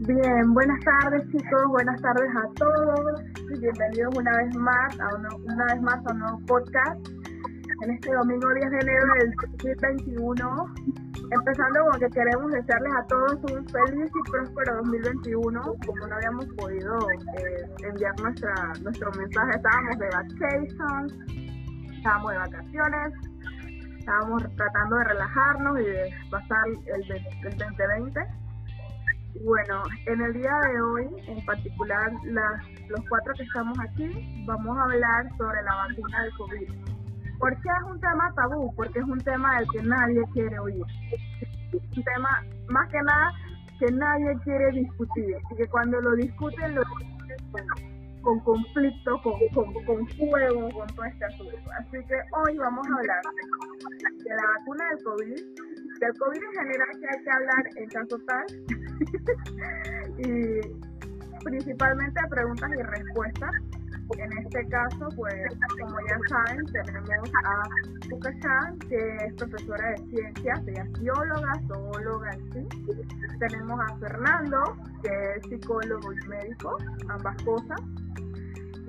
Bien, buenas tardes chicos, buenas tardes a todos. Y bienvenidos una vez más a una vez más a un nuevo podcast. En este domingo 10 de enero del 2021. Empezando con que queremos desearles a todos un feliz y próspero 2021. Como no habíamos podido eh, enviar nuestra, nuestro mensaje, estábamos de vacations, estábamos de vacaciones, estábamos tratando de relajarnos y de pasar el, el 2020. Y bueno, en el día de hoy, en particular las, los cuatro que estamos aquí, vamos a hablar sobre la vacuna del COVID ¿Por qué es un tema tabú? Porque es un tema del que nadie quiere oír. Un tema, más que nada, que nadie quiere discutir. Y que cuando lo discuten, lo discuten con, conflicto, con, con, fuego, con todo este asunto. Así que hoy vamos a hablar de la vacuna del COVID, del COVID en general que hay que hablar en caso tal, y principalmente preguntas y respuestas en este caso, pues, como ya saben, tenemos a Chan, que es profesora de ciencias, ella es bióloga, zoóloga sí. Tenemos a Fernando, que es psicólogo y médico, ambas cosas.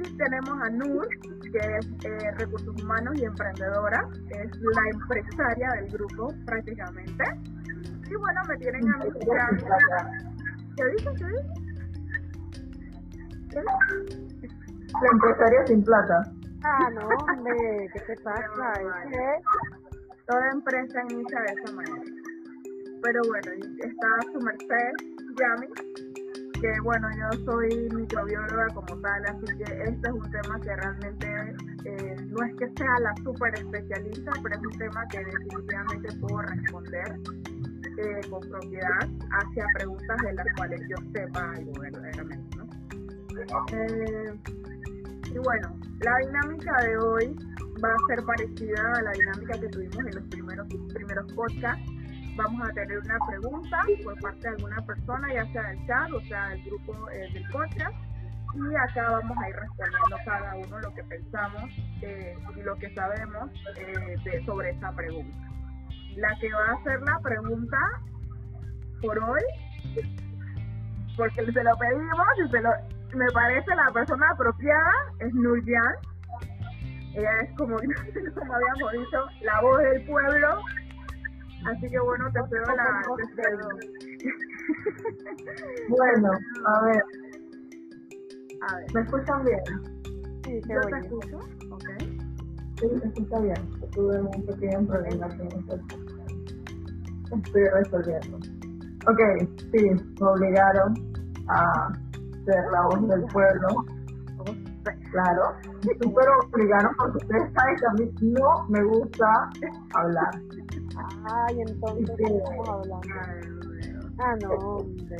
Y tenemos a Nur, que es eh, recursos humanos y emprendedora, es la empresaria del grupo prácticamente. Y bueno, me tienen a mí. ¿Qué dices? ¿Qué dices? La empresaria sin plata. Ah, no, hombre, ¿qué te pasa? Toda empresa inicia de esa manera. Pero bueno, está su merced, Yami, que bueno, yo soy microbióloga como tal, así que este es un tema que realmente eh, no es que sea la super especialista, pero es un tema que definitivamente puedo responder eh, con propiedad hacia preguntas de las cuales yo sepa algo verdaderamente. Eh, y bueno, la dinámica de hoy va a ser parecida a la dinámica que tuvimos en los primeros, primeros podcasts. Vamos a tener una pregunta por parte de alguna persona, ya sea del chat o sea del grupo eh, del podcast. Y acá vamos a ir respondiendo cada uno lo que pensamos eh, y lo que sabemos eh, sobre esa pregunta. La que va a hacer la pregunta por hoy, porque se lo pedimos y se lo, me parece la persona apropiada es Nurjan. Ella es como, como habíamos dicho, la voz del pueblo. Así que bueno, te cedo la Bueno, a ver. A ver. ¿Me escuchan bien? Sí, Yo te escucho. Ok. Sí, se escucha bien. Tuve un pequeño problema con esto. Estoy resolviendo. Ok, sí, me obligaron a ser la voz del pueblo. Claro, súper obligaron porque ustedes saben que a mí no me gusta hablar. Ay, entonces, ¿qué estamos hablando? Ah, no, hombre.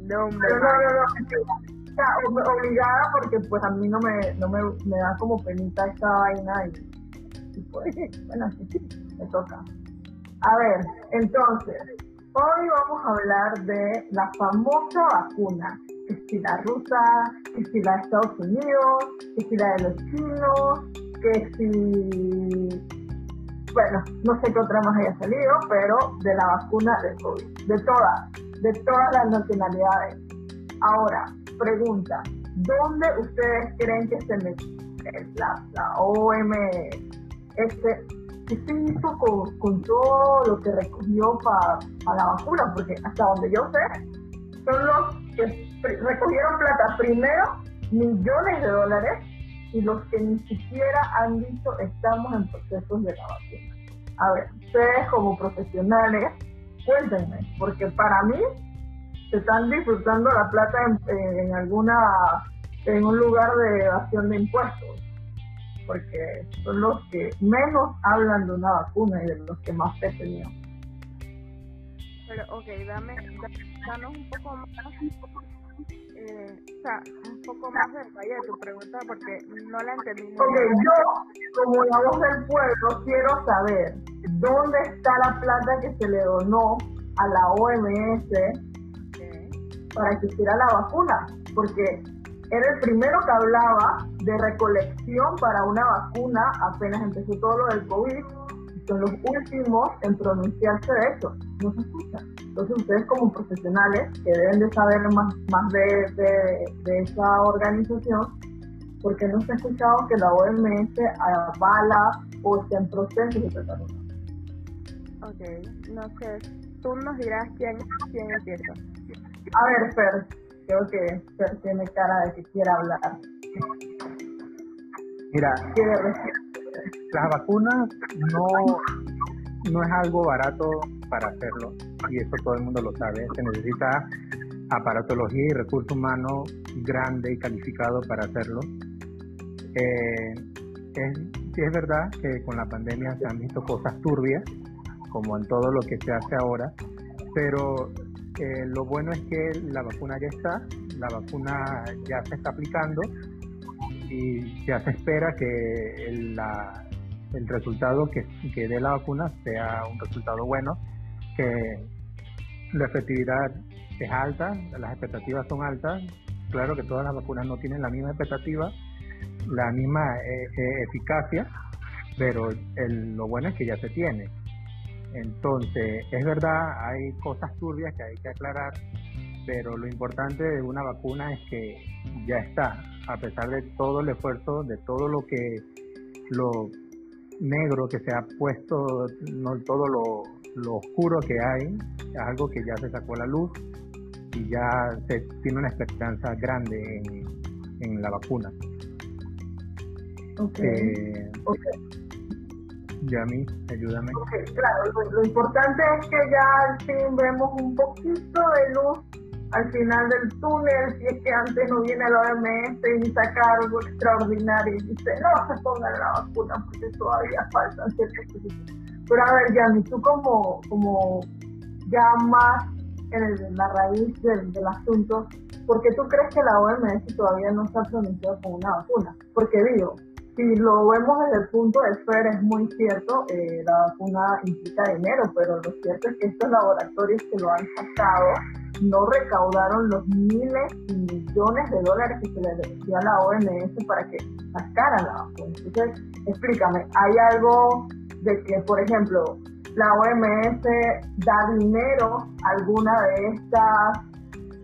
No, hombre. No, no, no, o sea, obligada porque pues a mí no me, no me, me da como penita esta vaina y, y pues, bueno, sí, me toca. A ver, entonces, hoy vamos a hablar de la famosa vacuna que si la rusa, que si la de Estados Unidos, que si la de los chinos, que si, bueno, no sé qué otra más haya salido, pero de la vacuna del COVID, de todas, de todas las nacionalidades. Ahora, pregunta, ¿dónde ustedes creen que se metió la, la OMS? ¿Qué se hizo con, todo lo que recogió para la vacuna? Porque hasta donde yo sé, son los que recogieron plata primero, millones de dólares, y los que ni siquiera han dicho estamos en procesos de la vacuna. A ver, ustedes como profesionales, cuéntenme, porque para mí se están disfrutando la plata en, alguna en un lugar de evasión de impuestos, porque son los que menos hablan de una vacuna y de los que más te tenían. Pero, ok, dame, danos un poco más eh, o sea, un poco más de detalle de tu pregunta porque no la entendí muy Ok, yo, como la voz del pueblo, quiero saber dónde está la plata que se le donó a la OMS para que hiciera la vacuna, porque era el primero que hablaba de recolección para una vacuna, apenas empezó todo lo del COVID, son los últimos en pronunciarse de eso. No se escucha. Entonces ustedes como profesionales que deben de saber más, más de, de, esa organización, porque no se ha escuchado que la OMS avala o está en proceso de tratar Ok, no sé. Tú nos dirás quién, quién empieza. A ver, Fer, creo que Fer tiene cara de que quiera hablar. Mira, las vacunas no, no es algo barato para hacerlo y eso todo el mundo lo sabe. Se necesita aparatología y recurso humano grande y calificado para hacerlo. Eh, es, verdad que con la pandemia se han visto cosas turbias, como en todo lo que se hace ahora, pero eh, lo bueno es que la vacuna ya está, la vacuna ya se está aplicando y ya se espera que el, el resultado que, que dé la vacuna sea un resultado bueno, que la efectividad es alta, las expectativas son altas. Claro que todas las vacunas no tienen la misma expectativa, la misma eh, eh, eficacia, pero lo bueno es que ya se tiene. Entonces, es verdad, hay cosas turbias que hay que aclarar, pero lo importante de una vacuna es que ya está, a pesar de todo el esfuerzo, de todo lo que lo negro que se ha puesto, no todo lo, oscuro que hay, es algo que ya se sacó a la luz y ya se tiene una esperanza grande en, la vacuna. Okay. Eh, Yami, ayúdame. claro, lo, importante es que ya al fin vemos un poquito de luz al final del túnel, si es que antes no viene la OMS y saca algo extraordinario y dice, no se pongan la vacuna porque todavía faltan ciertas. Pero a ver, Yami, tú como, como ya más en, la raíz del, asunto, ¿por qué tú crees que la OMS todavía no se ha pronunciado con una vacuna? Porque digo, si lo vemos desde el punto de FER, es muy cierto, eh, la vacuna implica dinero, pero lo cierto es que estos laboratorios que lo han sacado no recaudaron los miles y millones de dólares que se le dio a la OMS para que sacaran la vacuna. Entonces, explícame, ¿hay algo de que, por ejemplo, la OMS da dinero a alguna de estas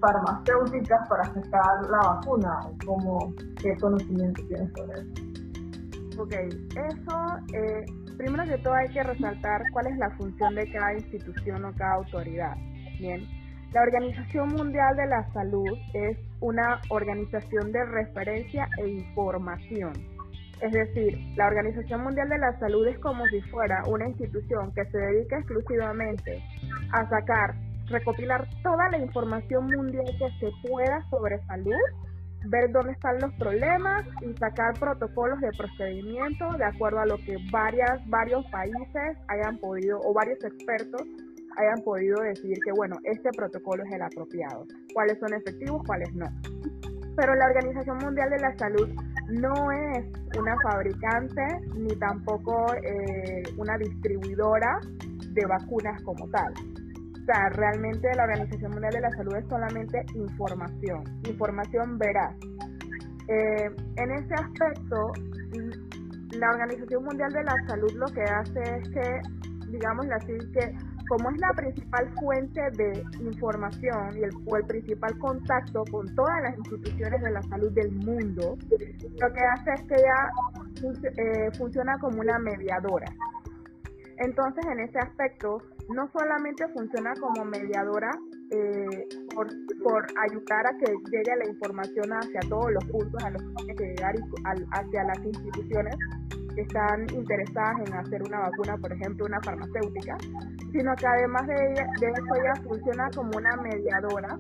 farmacéuticas para sacar la vacuna? ¿Cómo, ¿Qué conocimiento tienes sobre eso? Ok, eso, eh, primero que todo hay que resaltar cuál es la función de cada institución o cada autoridad. Bien, la Organización Mundial de la Salud es una organización de referencia e información. Es decir, la Organización Mundial de la Salud es como si fuera una institución que se dedica exclusivamente a sacar, recopilar toda la información mundial que se pueda sobre salud ver dónde están los problemas y sacar protocolos de procedimiento de acuerdo a lo que varias, varios países hayan podido o varios expertos hayan podido decir que, bueno, este protocolo es el apropiado, cuáles son efectivos, cuáles no. Pero la Organización Mundial de la Salud no es una fabricante ni tampoco eh, una distribuidora de vacunas como tal. O sea, realmente la Organización Mundial de la Salud es solamente información, información veraz. Eh, en ese aspecto, la Organización Mundial de la Salud lo que hace es que, digamos así, que como es la principal fuente de información y el, o el principal contacto con todas las instituciones de la salud del mundo, lo que hace es que ella eh, funciona como una mediadora. Entonces, en ese aspecto, no solamente funciona como mediadora eh, por, ayudar a que llegue la información hacia todos los puntos a los que tiene que llegar y hacia las instituciones están interesadas en hacer una vacuna, por ejemplo, una farmacéutica, sino que además de, de eso ella funciona como una mediadora,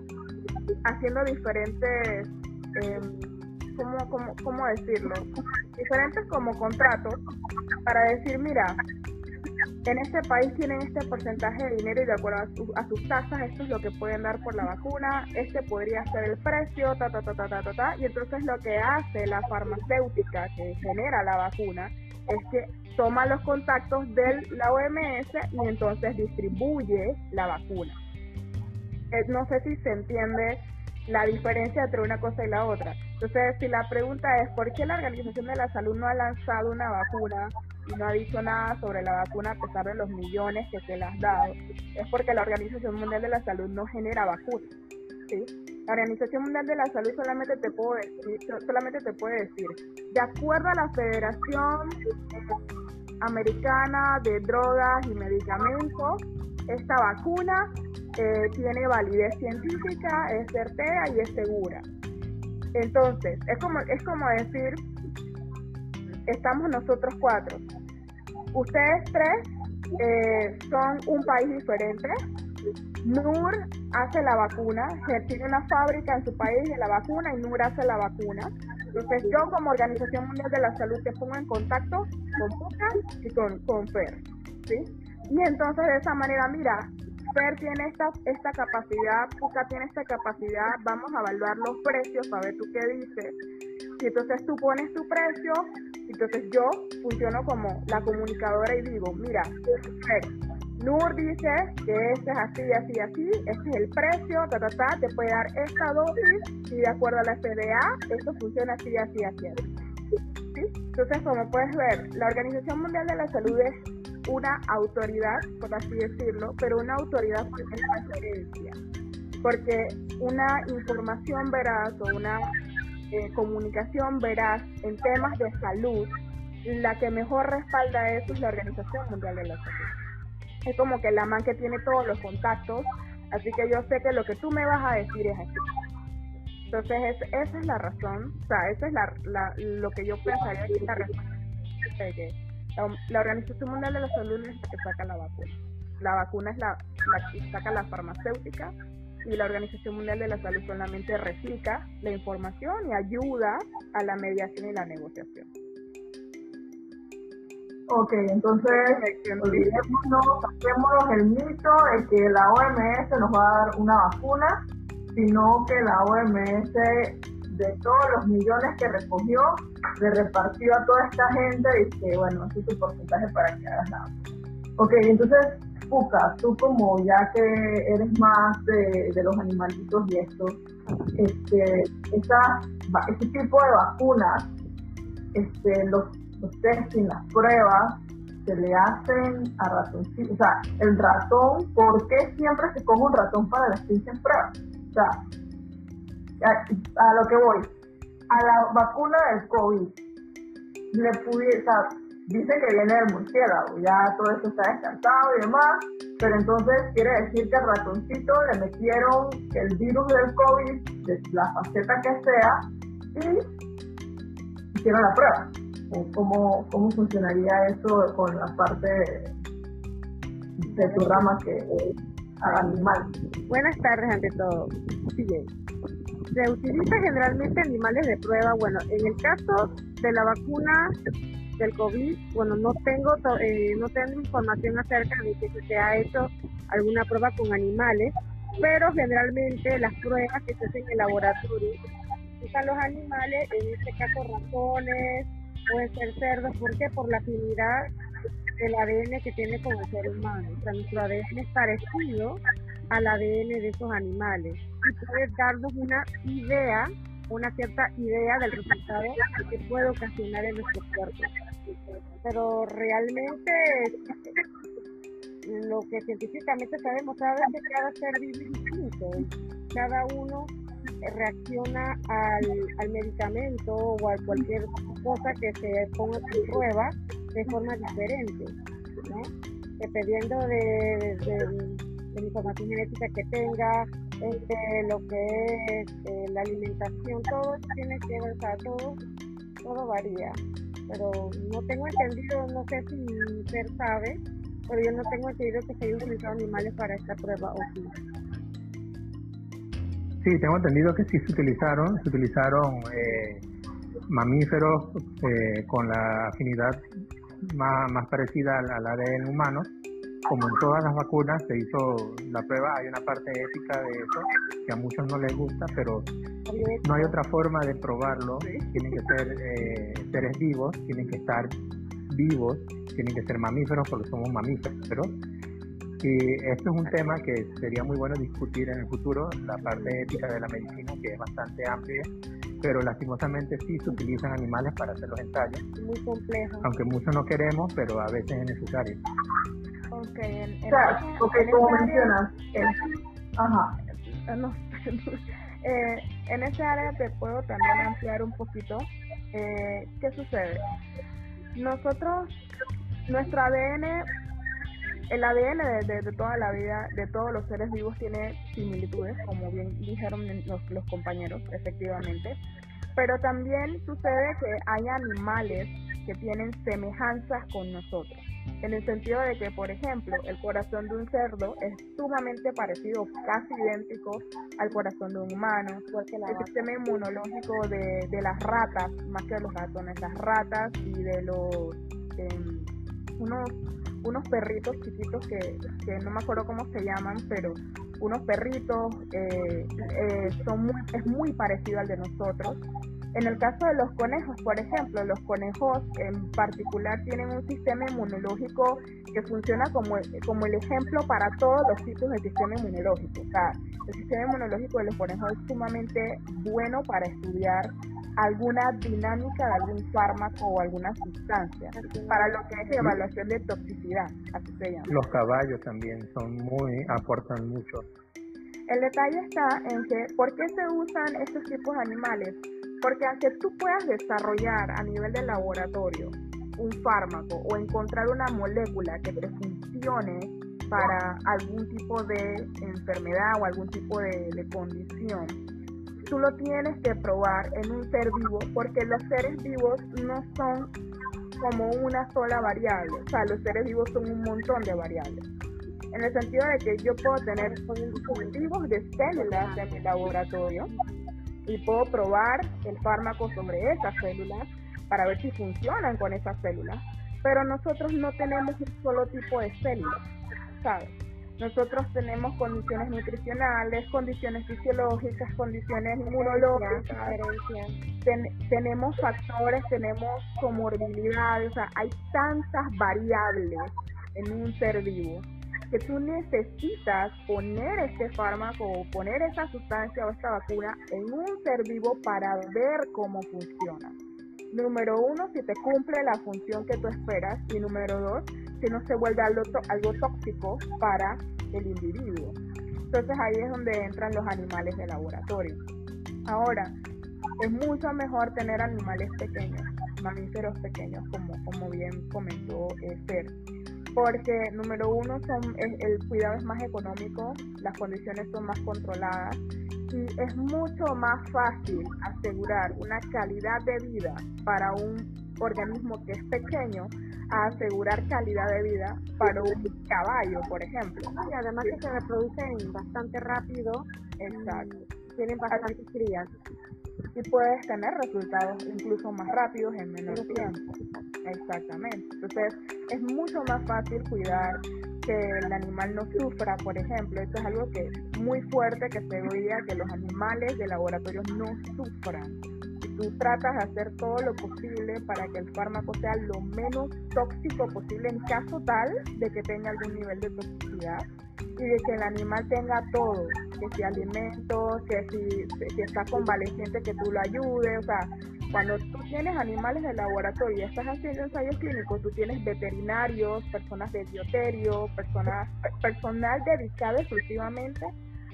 haciendo diferentes, eh, ¿cómo, cómo, cómo decirlo? Diferentes como contratos para decir, mira, en este país tienen este porcentaje de dinero y de acuerdo a, sus tasas, esto es lo que pueden dar por la vacuna, este podría ser el precio, ta, ta, ta, ta, ta, ta, y entonces lo que hace la farmacéutica que genera la vacuna es que toma los contactos de la OMS y entonces distribuye la vacuna. Eh, no sé si se entiende la diferencia entre una cosa y la otra. Entonces, si la pregunta es, ¿por qué la Organización de la Salud no ha lanzado una vacuna y no ha dicho nada sobre la vacuna a pesar de los millones que se le has dado, es porque la Organización Mundial de la Salud no genera vacunas. ¿sí? La Organización Mundial de la Salud solamente te, puede decir, solamente te puede decir, de acuerdo a la Federación Americana de Drogas y Medicamentos, esta vacuna eh, tiene validez científica, es certera y es segura. Entonces, es como, es como decir, estamos nosotros cuatro. Ustedes tres eh, son un país diferente. NUR hace la vacuna, tiene una fábrica en su país de la vacuna y NUR hace la vacuna. Entonces yo como Organización Mundial de la Salud te pongo en contacto con Puca y con, con FER. ¿sí? Y entonces de esa manera, mira, FER tiene esta, esta capacidad, Puca tiene esta capacidad, vamos a evaluar los precios para ver tú qué dices. Y entonces tú pones tu precio, entonces yo funciono como la comunicadora y digo, mira, FER, NUR dice que este es así, así, así, este es el precio, ta, ta, ta, te puede dar esta dosis y de acuerdo a la FDA, esto funciona así, así, así. ¿Sí? Entonces, como puedes ver, la Organización Mundial de la Salud es una autoridad, por así decirlo, pero una autoridad por porque una información veraz o una eh, comunicación veraz en temas de salud, la que mejor respalda eso es la Organización Mundial de la Salud es como que la man que tiene todos los contactos, así que yo sé que lo que tú me vas a decir es así. Entonces, esa es la razón, o sea, esa es la, lo que yo pensaría que es la razón. La, Organización Mundial de la Salud es la que saca la vacuna. La vacuna es la, la que saca la farmacéutica y la Organización Mundial de la Salud solamente replica la información y ayuda a la mediación y la negociación. Ok, entonces olvidémonos, saquémonos el mito de que la OMS nos va a dar una vacuna, sino que la OMS, de todos los millones que recogió, le repartió a toda esta gente y que, bueno, ese es tu porcentaje para que hagas nada. Ok, entonces, Puka, tú como ya que eres más de, los animalitos y esto, este, esa, ese tipo de vacunas, este, los los y las pruebas se le hacen a ratoncitos. O sea, el ratón, ¿por qué siempre se coge un ratón para las pinches pruebas? O sea, a, lo que voy, a la vacuna del COVID, le pudiera, o sea, dice que viene del murciélago, ya todo eso está descartado y demás, pero entonces quiere decir que al ratoncito le metieron el virus del COVID, de la faceta que sea, y hicieron la prueba cómo, cómo funcionaría eso con la parte de, tu rama que es animal. Buenas tardes ante todo. Se utiliza generalmente animales de prueba. Bueno, en el caso de la vacuna del COVID, bueno, no tengo eh, no tengo información acerca de que se ha hecho alguna prueba con animales, pero generalmente las pruebas que se hacen en el laboratorio usan los animales, en este caso ratones, pueden ser cerdos, ¿por qué? Por la afinidad del ADN que tiene con el ser humano. O sea, nuestro ADN es parecido al ADN de esos animales y puede darnos una idea, una cierta idea del resultado que puede ocasionar en nuestro cuerpo. Pero realmente lo que científicamente se ha demostrado es que cada ser vive distinto. Cada uno reacciona al, al medicamento o a cualquier cosa que se ponga en prueba de forma diferente, ¿no? dependiendo de, la información genética que tenga, este, lo que es eh, la alimentación, todo tiene que ver, o sea, todo, todo varía. Pero no tengo entendido, no sé si usted sabe, pero yo no tengo entendido que se hayan utilizado animales para esta prueba o sí. Sí, tengo entendido que sí se utilizaron, se utilizaron eh, mamíferos eh, con la afinidad más, más parecida a la ADN humano. Como en todas las vacunas se hizo la prueba, hay una parte ética de eso que a muchos no les gusta, pero no hay otra forma de probarlo. Tienen que ser eh, seres vivos, tienen que estar vivos, tienen que ser mamíferos porque somos mamíferos y esto es un tema que sería muy bueno discutir en el futuro, la parte ética de la medicina, que es bastante amplia pero lastimosamente sí se utilizan animales para hacer los ensayos. Muy complejo. Aunque muchos no queremos, pero a veces es necesario. Ok, en, O sea, porque como mencionas, eh, ajá, Ah, no, eh, en esa área te puedo también ampliar un poquito. Eh, ¿Qué sucede? Nosotros, nuestro ADN, el ADN de, de, toda la vida, de todos los seres vivos, tiene similitudes, como bien dijeron los, los compañeros, efectivamente. Pero también sucede que hay animales que tienen semejanzas con nosotros en el sentido de que, por ejemplo, el corazón de un cerdo es sumamente parecido, casi idéntico al corazón de un humano. El sistema inmunológico de, de las ratas, más que de los ratones, las ratas y de los em, unos unos perritos chiquitos que, que, no me acuerdo cómo se llaman, pero unos perritos eh, eh, son muy, es muy parecido al de nosotros en el caso de los conejos, por ejemplo, los conejos en particular tienen un sistema inmunológico que funciona como, como el ejemplo para todos los tipos de sistema inmunológico. O sea, el sistema inmunológico de los conejos es sumamente bueno para estudiar alguna dinámica de algún fármaco o alguna sustancia, para lo que es evaluación de toxicidad, así se llama. Los caballos también son muy, aportan mucho. El detalle está en que, ¿por qué se usan estos tipos de animales? Porque aunque tú puedas desarrollar a nivel de laboratorio un fármaco o encontrar una molécula que te funcione para algún tipo de enfermedad o algún tipo de, condición, tú lo tienes que probar en un ser vivo porque los seres vivos no son como una sola variable, o sea, los seres vivos son un montón de variables. En el sentido de que yo puedo tener cultivos de células en mi laboratorio y puedo probar el fármaco sobre esas células para ver si funcionan con esas células. Pero nosotros no tenemos un solo tipo de células, ¿sabes? Nosotros tenemos condiciones nutricionales, condiciones fisiológicas, condiciones inmunológicas, tenemos factores, tenemos comorbilidades, o sea, hay tantas variables en un ser vivo que tú necesitas poner este fármaco o poner esa sustancia o esta vacuna en un ser vivo para ver cómo funciona. Número uno, si te cumple la función que tú esperas. Y número dos, si no se vuelve algo, algo tóxico para el individuo. Entonces ahí es donde entran los animales de laboratorio. Ahora, es mucho mejor tener animales pequeños, mamíferos pequeños, como, como bien comentó Esther porque número uno son el, cuidado es más económico, las condiciones son más controladas y es mucho más fácil asegurar una calidad de vida para un organismo que es pequeño a asegurar calidad de vida para un caballo, por ejemplo. Y además que se reproducen bastante rápido, exacto. tienen bastantes crías y puedes tener resultados incluso más rápidos en menor tiempo. Exactamente. Entonces es mucho más fácil cuidar que el animal no sufra, por ejemplo. Esto es algo que es muy fuerte que se oiga que los animales de laboratorio no sufran. Tú tratas de hacer todo lo posible para que el fármaco sea lo menos tóxico posible en caso tal de que tenga algún nivel de toxicidad y de que el animal tenga todo, que si alimentos, que si, si está convaleciente que tú lo ayudes, o sea, cuando tú tienes animales de laboratorio y estás haciendo ensayos clínicos, tú tienes veterinarios, personas de bioterio, personas, personal dedicado exclusivamente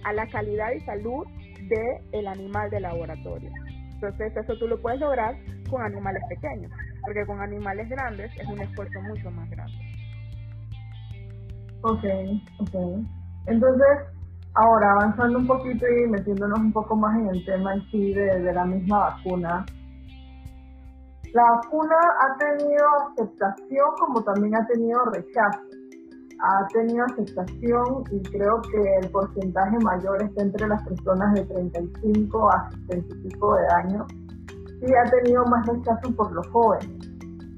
a la calidad y salud del el animal de laboratorio. Entonces eso tú lo puedes lograr con animales pequeños, porque con animales grandes es un esfuerzo mucho más grande. Ok, ok. Entonces, ahora avanzando un poquito y metiéndonos un poco más en el tema en sí de, de la misma vacuna, la vacuna ha tenido aceptación como también ha tenido rechazo. Ha tenido aceptación y creo que el porcentaje mayor está entre las personas de 35 a 65 de años y ha tenido más rechazo por los jóvenes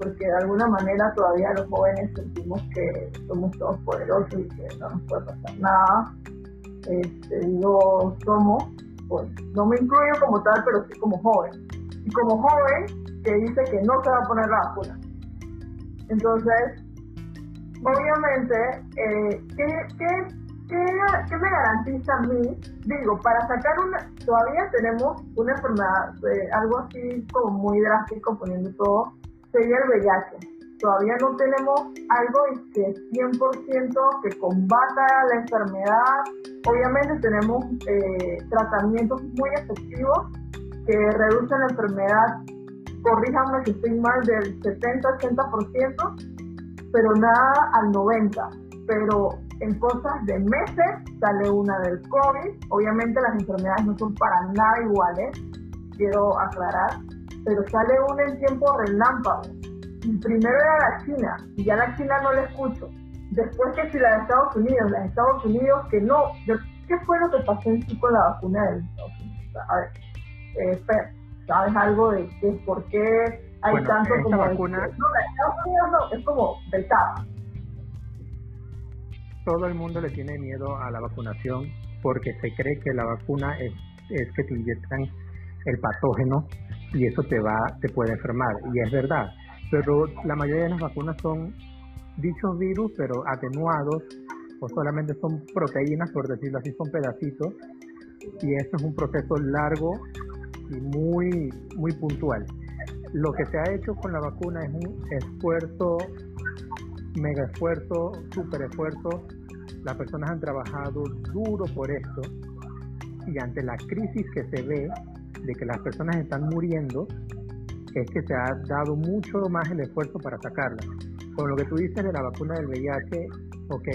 porque de alguna manera todavía los jóvenes sentimos que somos todos poderosos y que no nos puede pasar nada. Este, digo, somos, pues no me incluyo como tal, pero sí como joven. Y como joven que dice que no se va a poner la vacuna. Entonces, obviamente, eh, ¿qué, ¿qué, me garantiza a mí? Digo, para sacar una, todavía tenemos una enfermedad, eh, algo así como muy drástico poniendo todo, sería el VIH. Todavía no tenemos algo que 100% que combata la enfermedad. Obviamente tenemos eh, tratamientos muy efectivos que reducen la enfermedad, corríjame si estoy mal, del 70-80%, pero nada al 90%. Pero en cosas de meses sale una del COVID. Obviamente las enfermedades no son para nada iguales, quiero aclarar, pero sale una en tiempo relámpago. primero era la China, y ya la China no la escucho. Después que si la de Estados Unidos, la de Estados Unidos que no. ¿Qué fue lo que pasó en sí con la vacuna de Estados Unidos? A ver, eh, ¿sabes algo de, por qué hay tanto como... Vacuna... No, Estados Unidos no, es como vetada todo el mundo le tiene miedo a la vacunación porque se cree que la vacuna es, es que te inyectan el patógeno y eso te va te puede enfermar y es verdad. Pero la mayoría de las vacunas son dichos virus pero atenuados o solamente son proteínas por decirlo así son pedacitos y esto es un proceso largo y muy muy puntual lo que se ha hecho con la vacuna es un esfuerzo mega esfuerzo, super esfuerzo. Las personas han trabajado duro por esto y ante la crisis que se ve de que las personas están muriendo, es que se ha dado mucho más el esfuerzo para sacarla. Con lo que tú dices de la vacuna del VIH, ok.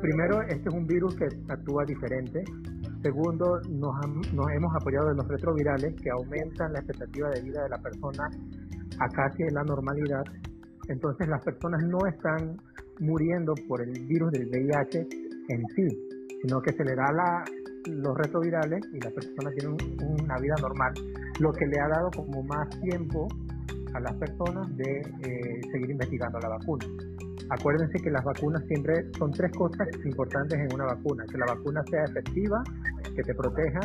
Primero, este es un virus que actúa diferente. Segundo, nos, hemos apoyado en los retrovirales que aumentan la expectativa de vida de la persona a casi la normalidad entonces las personas no están muriendo por el virus del VIH en sí, sino que se le da los retrovirales y las personas tienen una vida normal, lo que le ha dado como más tiempo a las personas de eh, seguir investigando la vacuna. Acuérdense que las vacunas siempre son tres cosas importantes en una vacuna, que la vacuna sea efectiva, que te proteja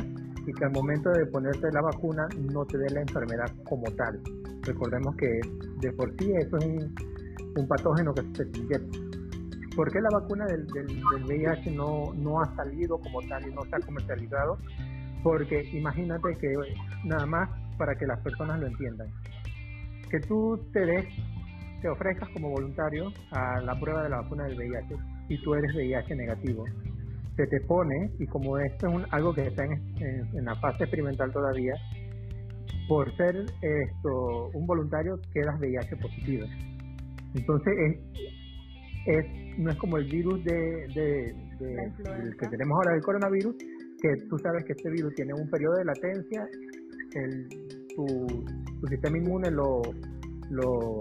y que al momento de ponerte la vacuna no te dé la enfermedad como tal. Recordemos que de por sí eso es un, patógeno que se inyecta. ¿Por qué la vacuna del, VIH no, no ha salido como tal y no se ha comercializado? Porque imagínate que nada más para que las personas lo entiendan. Que tú te des, te ofrezcas como voluntario a la prueba de la vacuna del VIH y tú eres VIH negativo. Se te pone, y como esto es algo que está en, en la fase experimental todavía, por ser esto un voluntario quedas VIH positivo. Entonces es, no es como el virus de, que tenemos ahora del coronavirus, que tú sabes que este virus tiene un periodo de latencia, el, tu, sistema inmune lo, lo,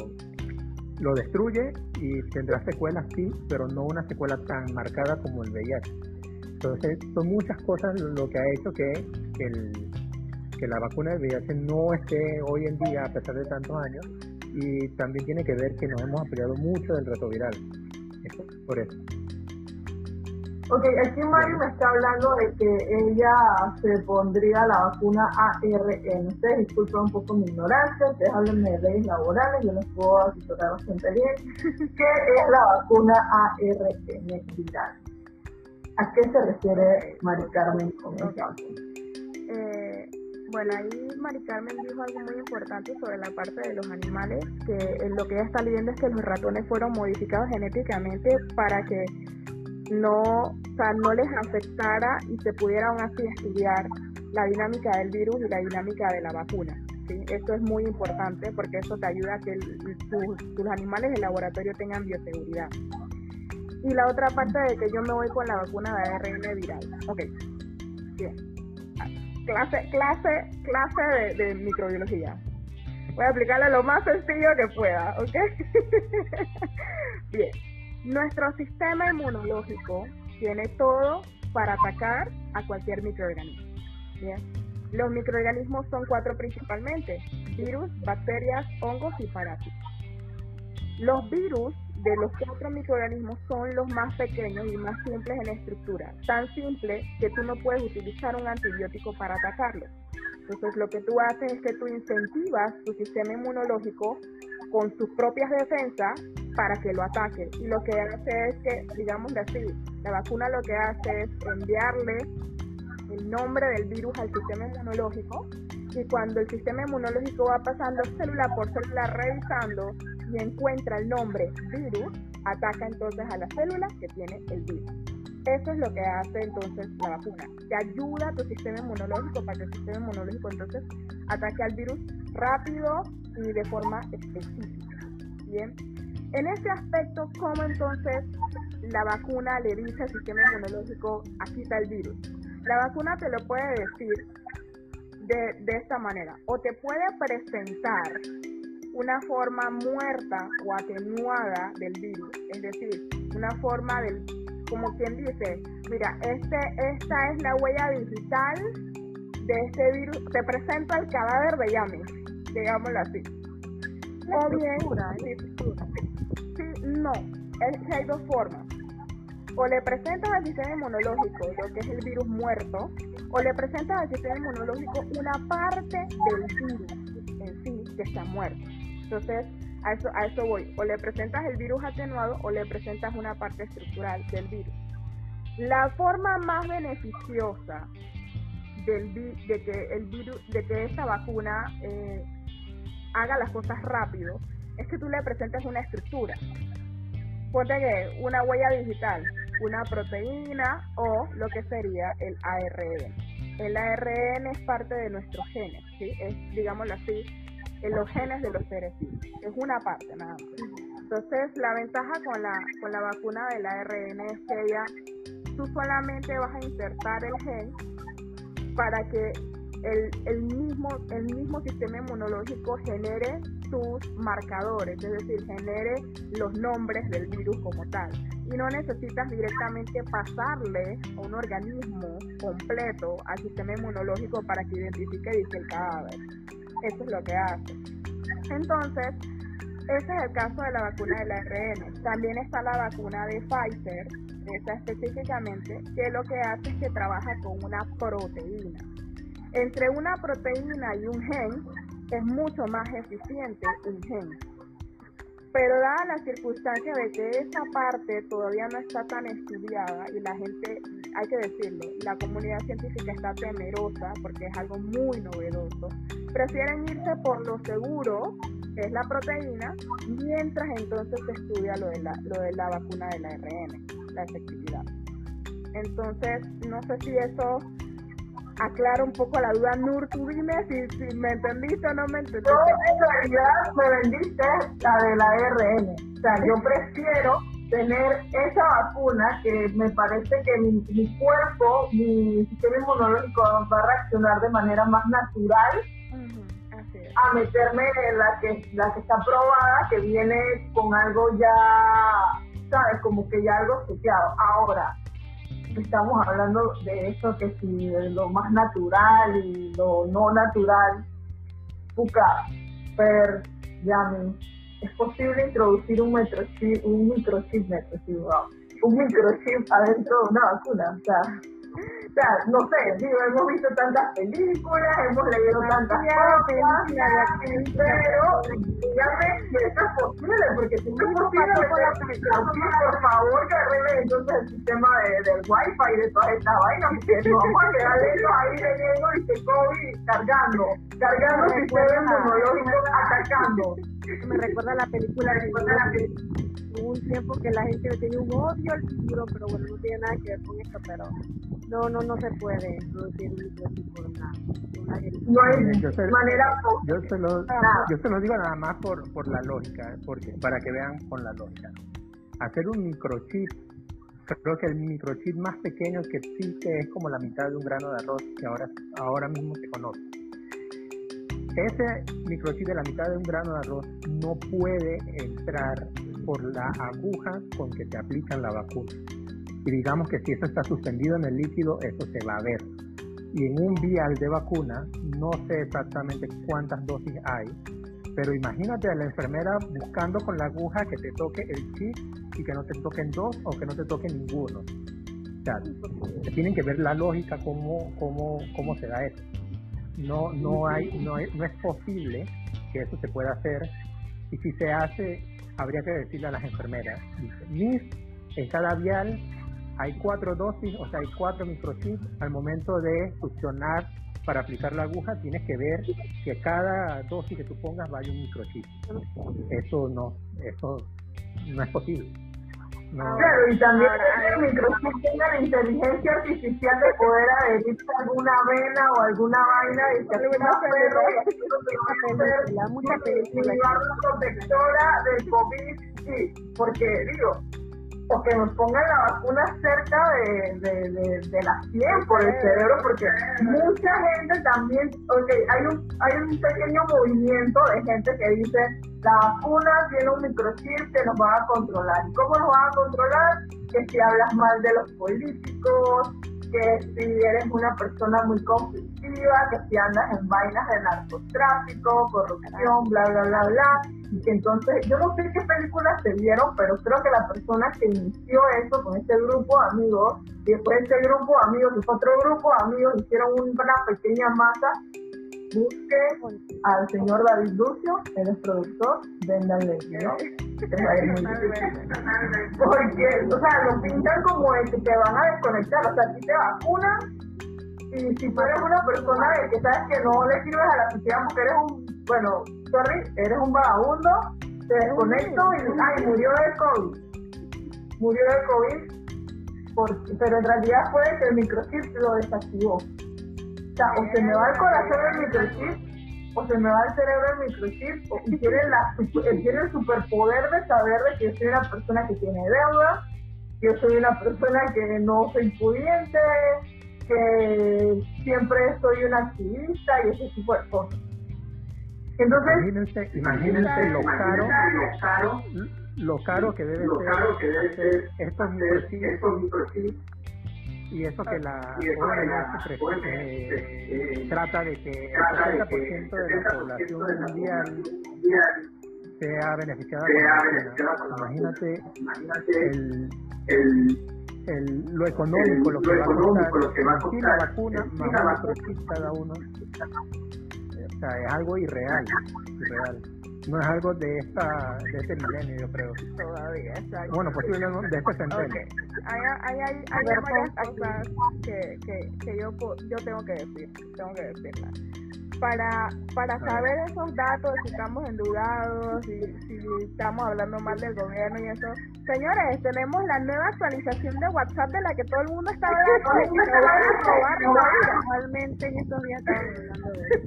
lo destruye y tendrás secuelas sí, pero no una secuela tan marcada como el VIH. Entonces son muchas cosas lo que ha hecho que el, que la vacuna del VIH no esté hoy en día a pesar de tantos años y también tiene que ver que nos hemos apoyado mucho del retroviral. Eso, por eso. Ok, aquí Mario me está hablando de que ella se pondría la vacuna ARN. Ustedes disculpen un poco mi ignorancia, ustedes hablan de leyes laborales, yo les puedo asesorar bastante bien. ¿Qué es la vacuna ARN viral? ¿A qué se refiere Mari Carmen con esta Eh, bueno, ahí Mari Carmen dijo algo muy importante sobre la parte de los animales, que lo que ella está leyendo es que los ratones fueron modificados genéticamente para que no, o sea, no les afectara y se pudiera aún así estudiar la dinámica del virus y la dinámica de la vacuna. ¿sí? Esto es muy importante porque eso te ayuda a que tus, animales de laboratorio tengan bioseguridad. Y la otra parte de que yo me voy con la vacuna de ARN viral. Ok, bien clase, clase, clase de, microbiología. Voy a aplicarle lo más sencillo que pueda, ¿ok? Bien, nuestro sistema inmunológico tiene todo para atacar a cualquier microorganismo. Los microorganismos son cuatro principalmente, virus, bacterias, hongos y parásitos. Los virus de los cuatro microorganismos son los más pequeños y más simples en estructura, tan simple que tú no puedes utilizar un antibiótico para atacarlos. Entonces lo que tú haces es que tú incentivas tu sistema inmunológico con sus propias defensas para que lo ataque. Y lo que hace es que, digamos así, la vacuna lo que hace es enviarle el nombre del virus al sistema inmunológico y cuando el sistema inmunológico va pasando célula por célula revisando y encuentra el nombre virus, ataca entonces a la célula que tiene el virus. Eso es lo que hace entonces la vacuna. Te ayuda a tu sistema inmunológico para que el sistema inmunológico entonces ataque al virus rápido y de forma específica. Bien. En ese aspecto, ¿cómo entonces la vacuna le dice al sistema inmunológico, aquí está el virus? La vacuna te lo puede decir de, de esta manera, o te puede presentar una forma muerta o atenuada del virus, es decir, una forma del, como quien dice, mira, este, esta es la huella digital de este virus, te presenta el cadáver de Yami, digámoslo así. O bien, sí, no, es que hay dos formas. O le presentas al sistema inmunológico lo que es el virus muerto, o le presentas al sistema inmunológico una parte del virus en sí que está muerto. Entonces, a eso, a eso voy. O le presentas el virus atenuado o le presentas una parte estructural del virus. La forma más beneficiosa del de que el virus, de que esta vacuna eh, haga las cosas rápido, es que tú le presentes una estructura. Ponte que una huella digital, una proteína o lo que sería el ARN. El ARN es parte de nuestros genes, ¿sí? es, digámoslo así, en los genes de los seres vivos. Es una parte nada más. Entonces, la ventaja con la, con la vacuna del ARN es que ella, tú solamente vas a insertar el gen para que el, el, mismo, el mismo sistema inmunológico genere sus marcadores, es decir, genere los nombres del virus como tal. Y no necesitas directamente pasarle a un organismo completo al sistema inmunológico para que identifique dice, el cadáver. Eso es lo que hace. Entonces, ese es el caso de la vacuna del ARN. También está la vacuna de Pfizer, esa específicamente, que lo que hace es que trabaja con una proteína. Entre una proteína y un gen es mucho más eficiente un gen. Pero dada la circunstancia de que esa parte todavía no está tan estudiada y la gente, hay que decirlo, la comunidad científica está temerosa porque es algo muy novedoso, prefieren irse por lo seguro, que es la proteína, mientras entonces se estudia lo de la, lo de la vacuna del ARN, la efectividad. Entonces, no sé si eso aclara un poco la duda. Nur, tú dime si, si me entendiste o no me entendiste. Yo en realidad me vendiste la de la ARN. O sea, yo prefiero tener esa vacuna que me parece que mi, cuerpo, mi sistema inmunológico va a reaccionar de manera más natural a meterme en la que, la que está probada, que viene con algo ya, ¿sabes? Como que ya algo seteado. Ahora, estamos hablando de eso que si lo más natural y lo no natural, Puka, Per, Yami, es posible introducir un microchip, un microchip, un microchip adentro de una vacuna, o sea, o sea, no sé, digo, hemos visto tantas películas, hemos leído tantas cosas, pero dígame si eso es posible, porque si no es posible, por favor que arregle entonces el sistema de, del wifi y de todas estas vainas, porque no vamos a quedar lejos ahí leyendo y se COVID cargando, cargando el sistema inmunológico, atacando. Me recuerda la película de hubo un tiempo que la gente tenía un odio al futuro, pero bueno, no tiene nada que ver con esto, pero no, no, no se puede producir un microchip nada. No hay yo se, manera yo se, lo, yo se lo digo nada más por, por la lógica, porque para que vean con la lógica. Hacer un microchip, creo que el microchip más pequeño que existe es como la mitad de un grano de arroz que ahora, ahora mismo se conoce. Ese microchip de la mitad de un grano de arroz no puede entrar por la aguja con que te aplican la vacuna y digamos que si eso está suspendido en el líquido, eso se va a ver. Y en un vial de vacuna, no sé exactamente cuántas dosis hay, pero imagínate a la enfermera buscando con la aguja que te toque el chip y que no te toquen dos o que no te toque ninguno. O sea, tienen que ver la lógica cómo, cómo, cómo se da eso. No, no, hay, no, es posible que eso se pueda hacer y si se hace habría que decirle a las enfermeras, Miss, en cada vial hay cuatro dosis, o sea, hay cuatro microchips. Al momento de succionar para aplicar la aguja, tienes que ver que cada dosis que tú pongas vaya un microchip. Eso no, eso no es posible. Claro, y también que el microchip tenga la inteligencia artificial de poder adherirse a alguna vena o alguna vaina y que alguna película, mucha película. protectora del COVID, sí, porque digo, o que nos pongan la vacuna cerca de, de, de, la sien por el cerebro, porque mucha gente también, ok, hay un, hay un pequeño movimiento de gente que dice, la vacuna tiene un microchip que nos va a controlar. ¿Y cómo nos va a controlar? Que si hablas mal de los políticos, que si eres una persona muy conflictiva, que si andas en vainas de narcotráfico, corrupción, bla, bla, bla, bla, y que entonces, yo no sé qué películas se vieron, pero creo que la persona que inició eso con este grupo de amigos, y después ese grupo de amigos, y otro grupo de amigos, hicieron una pequeña masa busque al señor David Lucio, él es productor, vendan Lady, ¿no? Porque, o sea, lo pintan como de que te van a desconectar, o sea, si te vacunan y si tú eres una persona de que sabes que no le sirves a la sociedad porque eres un, bueno, sorry, eres un vagabundo, te desconecto y, ay, murió del COVID. Murió del COVID, porque, pero en realidad fue que el microchip lo desactivó. O sea, o se me va el corazón el microchip, o se me va el cerebro el microchip, y tiene, la, tiene el superpoder de saber de que yo soy una persona que tiene deuda, que yo soy una persona que no soy pudiente, que siempre soy una activista y ese tipo de cosas. Entonces, imagínense, imagínense lo caro, lo caro, lo caro que debe ser, caro que debe ser estos microchips y eso que la OMS eh, trata de que el 70% de la población mundial sea beneficiada con la Imagínate el, el, lo económico, lo que, va, a costar, la vacuna, más cada uno. Sea, es algo irreal, irreal. No es algo de esta de este milenio yo creo. Todavía exacto. Bueno posiblemente de este centenio. Hay, hay, hay, hay varias cosas que, que, que yo yo tengo que decir tengo que decirlas para, para saber esos datos, si estamos endeudados, si, si estamos hablando mal del gobierno y eso. Señores, tenemos la nueva actualización de WhatsApp de la que todo el mundo está hablando Realmente en estos días estamos hablando de eso.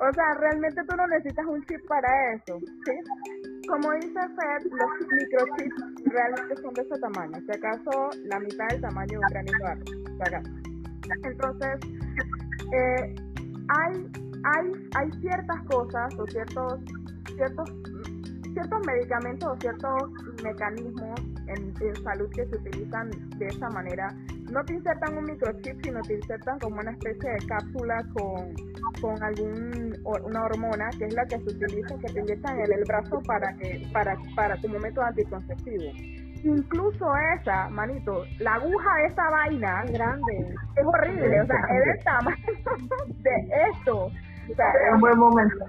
o sea, realmente tú no necesitas un chip para eso, ¿sí? Como dice Fed, los microchips realmente son de ese tamaño, si acaso la mitad del tamaño de un granito de arroz. Entonces, eh, hay hay, hay ciertas cosas o ciertos, ciertos, ciertos medicamentos o ciertos mecanismos en, salud que se utilizan de esa manera. No te insertan un microchip, sino te insertan como una especie de cápsula con, con algún una hormona que es la que se utiliza, que te inyectan en el brazo para que para para como método anticonceptivo. Incluso esa, manito, la aguja de esa vaina grande. es horrible, o sea, es del tamaño de esto es un buen momento.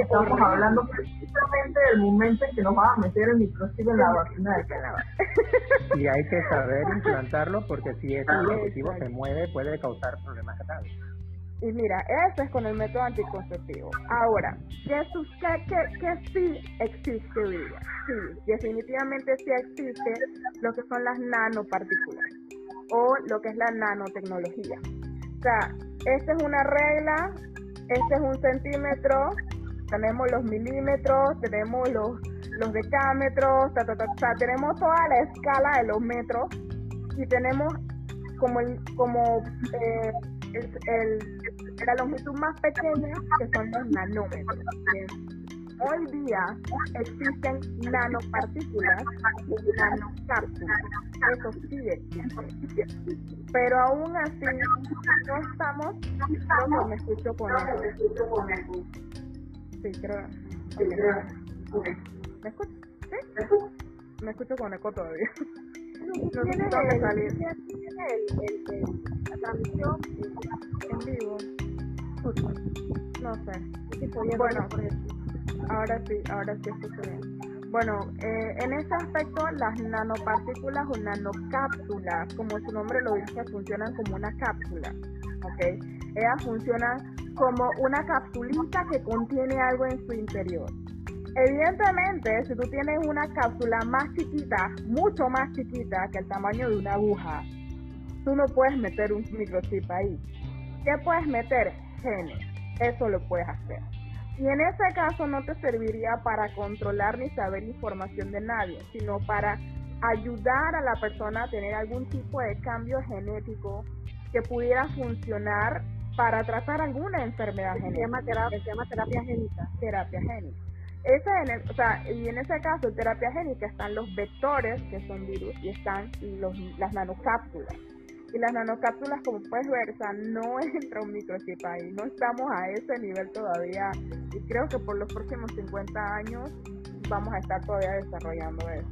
estamos hablando precisamente del momento en que nos va a meter el microchip en la vacuna de cannabis. Y hay que saber implantarlo porque si ese dispositivo se mueve puede causar problemas graves. Y mira, eso es con el método anticonceptivo. Ahora, ¿qué, qué, qué, sí existe hoy día? Sí, definitivamente sí existe lo que son las nanopartículas o lo que es la nanotecnología. O sea, esta es una regla este es un centímetro, tenemos los milímetros, tenemos los, decámetros, tenemos toda la escala de los metros y tenemos como el, como eh, el, la longitud más pequeña que son los nanómetros. Hoy día existen nanopartículas y nanocápsulas. Eso sí existe. Pero aún así, no estamos. Que me escucho con eco. Sí, creo. ¿Me escucho? ¿Sí? Me escucho con eco todavía. No sé si salir. ¿Tiene el, la transmisión en vivo? No sé. Bueno, ahora sí, ahora sí escucho bien. Bueno, eh, en ese aspecto las nanopartículas o nanocápsulas, como su nombre lo dice, funcionan como una cápsula, ¿ok? Ellas funcionan como una capsulita que contiene algo en su interior. Evidentemente, si tú tienes una cápsula más chiquita, mucho más chiquita que el tamaño de una aguja, tú no puedes meter un microchip ahí. ¿Qué puedes meter? Genes. Eso lo puedes hacer. Y en ese caso no te serviría para controlar ni saber información de nadie, sino para ayudar a la persona a tener algún tipo de cambio genético que pudiera funcionar para tratar alguna enfermedad genética. Se llama terapia, se llama terapia génica. Terapia génica. Ese en o sea, y en ese caso, en terapia génica están los vectores, que son virus, y están los, las nanocápsulas. Y las nanocápsulas, como puedes ver, no entra un microchip ahí, no estamos a ese nivel todavía. Y creo que por los próximos 50 años vamos a estar todavía desarrollando eso.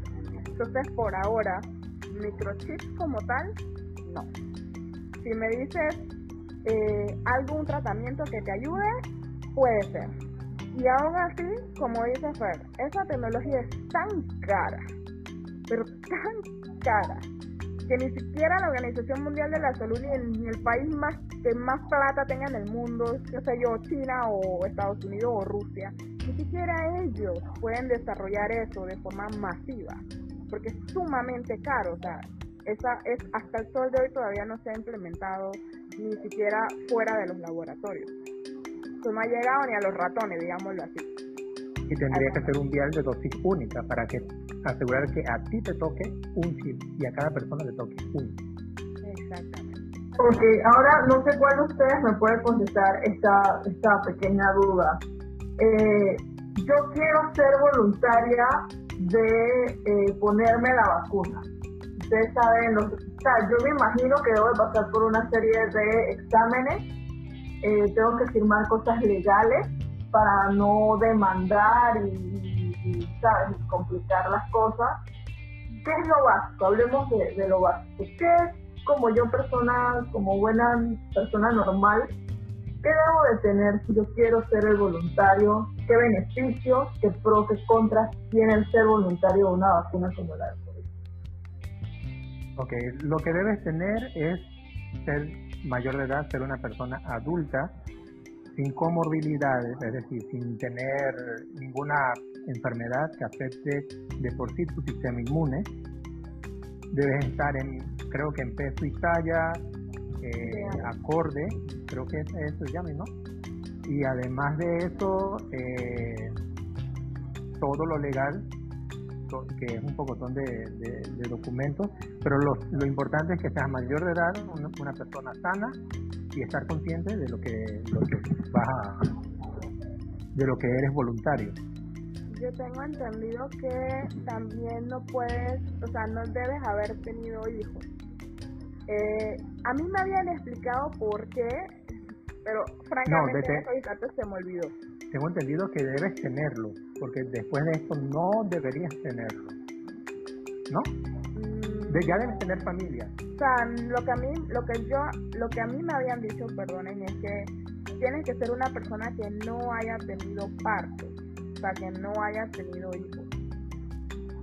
Entonces, por ahora, microchips como tal, no. Si me dices eh, algún tratamiento que te ayude, puede ser. Y aún así, como dice Fer, esa tecnología es tan cara, pero tan cara, que ni siquiera la Organización Mundial de la Salud ni el, país más que más plata tenga en el mundo, qué sé yo, China o Estados Unidos o Rusia, ni siquiera ellos pueden desarrollar eso de forma masiva, porque es sumamente caro, o sea, esa es hasta el sol de hoy todavía no se ha implementado ni siquiera fuera de los laboratorios. No ha llegado ni a los ratones, digámoslo así. Y tendría que ser un vial de dosis única para que asegurar que a ti te toque un chip y a cada persona le toque uno. Exactamente. Ok, ahora no sé cuál de ustedes me puede contestar esta, esta pequeña duda. Eh, yo quiero ser voluntaria de eh, ponerme la vacuna. Ustedes saben, los, o sea, yo me imagino que debo de pasar por una serie de exámenes, eh, tengo que firmar cosas legales para no demandar y, ¿sabes? complicar las cosas. ¿Qué es lo básico? Hablemos de, lo básico. ¿Qué como yo persona, como buena persona normal, qué debo de tener si yo quiero ser el voluntario? ¿Qué beneficios, qué pros, qué contras tiene el ser voluntario de una vacuna como la de COVID? Ok, lo que debes tener es ser mayor de edad, ser una persona adulta sin comorbilidades, es decir, sin tener ninguna enfermedad que afecte de por sí tu sistema inmune. Debes estar en, creo que en peso y talla, eh, acorde, creo que eso se llama, ¿no? Y además de eso, eh, todo lo legal, que es un poco de, de, documentos, pero lo, lo, importante es que seas mayor de edad, una, una persona sana y estar consciente de lo que, lo que vas a, de lo que eres voluntario. Yo tengo entendido que también no puedes, o sea, no debes haber tenido hijos. Eh, a mí me habían explicado por qué, pero francamente no, se me olvidó. Tengo entendido que debes tenerlo, porque después de esto no deberías tenerlo. ¿No? Mm. ya debes tener familia sea, lo que a mí, lo que yo, lo que a mí me habían dicho, perdonen, es que tienes que ser una persona que no haya tenido parto, o sea, que no haya tenido hijos.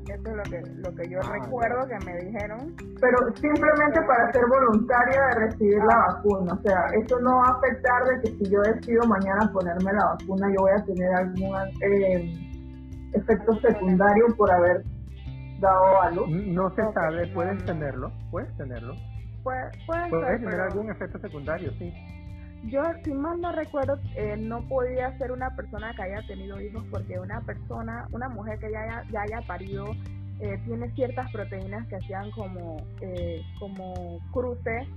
Eso es lo que, lo que yo ah, recuerdo que me dijeron. Pero simplemente para ser voluntaria de recibir la ah. vacuna, o sea, eso no va a afectar de que si yo decido mañana ponerme la vacuna, yo voy a tener algún eh, efecto secundario por haber no se sabe, puedes tenerlo, puedes tenerlo. Puede, puedes tener algún efecto secundario, sí. Yo, si mal no recuerdo, eh, no podía ser una persona que haya tenido hijos porque una persona, una mujer que ya haya, ya haya parido, eh, tiene ciertas proteínas que hacían como, eh, como cruce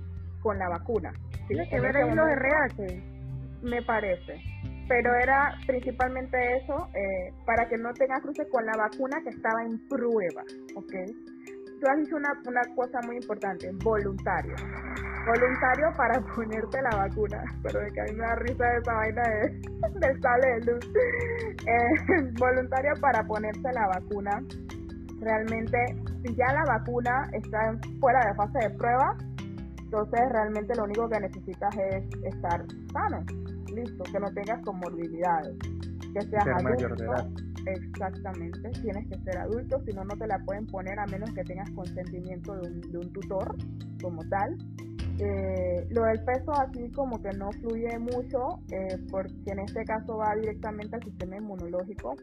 con la vacuna. Tiene que ver ahí los RH, me parece pero era principalmente eso, eh, para que no tengas cruce con la vacuna que estaba en prueba, ¿ok? Tú has dicho una, una cosa muy importante, voluntario. Voluntario para ponerte la vacuna, pero de que a mí me da risa esa vaina de, del sale de luz. Eh, voluntario para ponerte la vacuna. Realmente, si ya la vacuna está fuera de fase de prueba, entonces realmente lo único que necesitas es estar sano listo, que no tengas comorbilidades, que seas adulto, Exactamente, tienes que ser adulto, si no, no te la pueden poner a menos que tengas consentimiento de un, de un tutor como tal. Eh, lo del peso aquí como que no fluye mucho eh, porque en este caso va directamente al sistema inmunológico,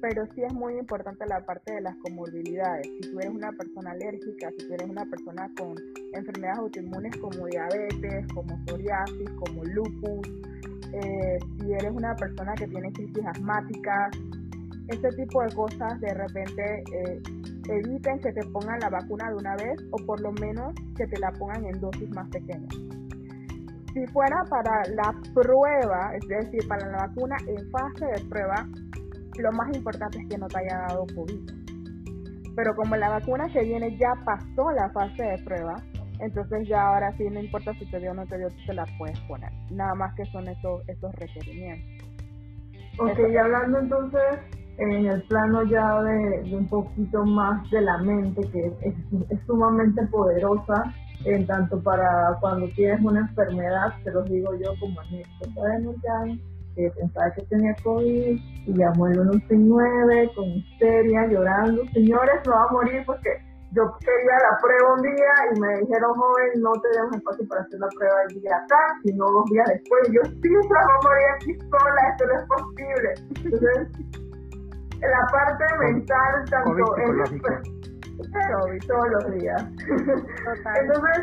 pero sí es muy importante la parte de las comorbilidades. Si tú eres una persona alérgica, si tú eres una persona con enfermedades autoinmunes como diabetes, como psoriasis, como lupus, eh, si eres una persona que tiene crisis asmáticas, este tipo de cosas de repente eh, eviten que te pongan la vacuna de una vez o por lo menos que te la pongan en dosis más pequeñas. Si fuera para la prueba, es decir, para la vacuna en fase de prueba, lo más importante es que no te haya dado COVID. Pero como la vacuna que viene ya pasó la fase de prueba, entonces ya ahora sí no importa si te dio o no te dio, te la puedes poner. Nada más que son esos, esos requerimientos. Ok, y hablando entonces en el plano ya de, un poquito más de la mente, que es, sumamente poderosa, en tanto para cuando tienes una enfermedad, te lo digo yo como en esto, ya que pensaba que tenía COVID y llamó el 169 con histeria, llorando, señores, no va a morir porque yo quería la prueba un día y me dijeron, joven, no tenemos espacio para hacer la prueba el día acá, sino dos días después. Yo sí, a morir aquí sola, esto no es posible. Entonces, la parte mental tanto en todos los días. Entonces,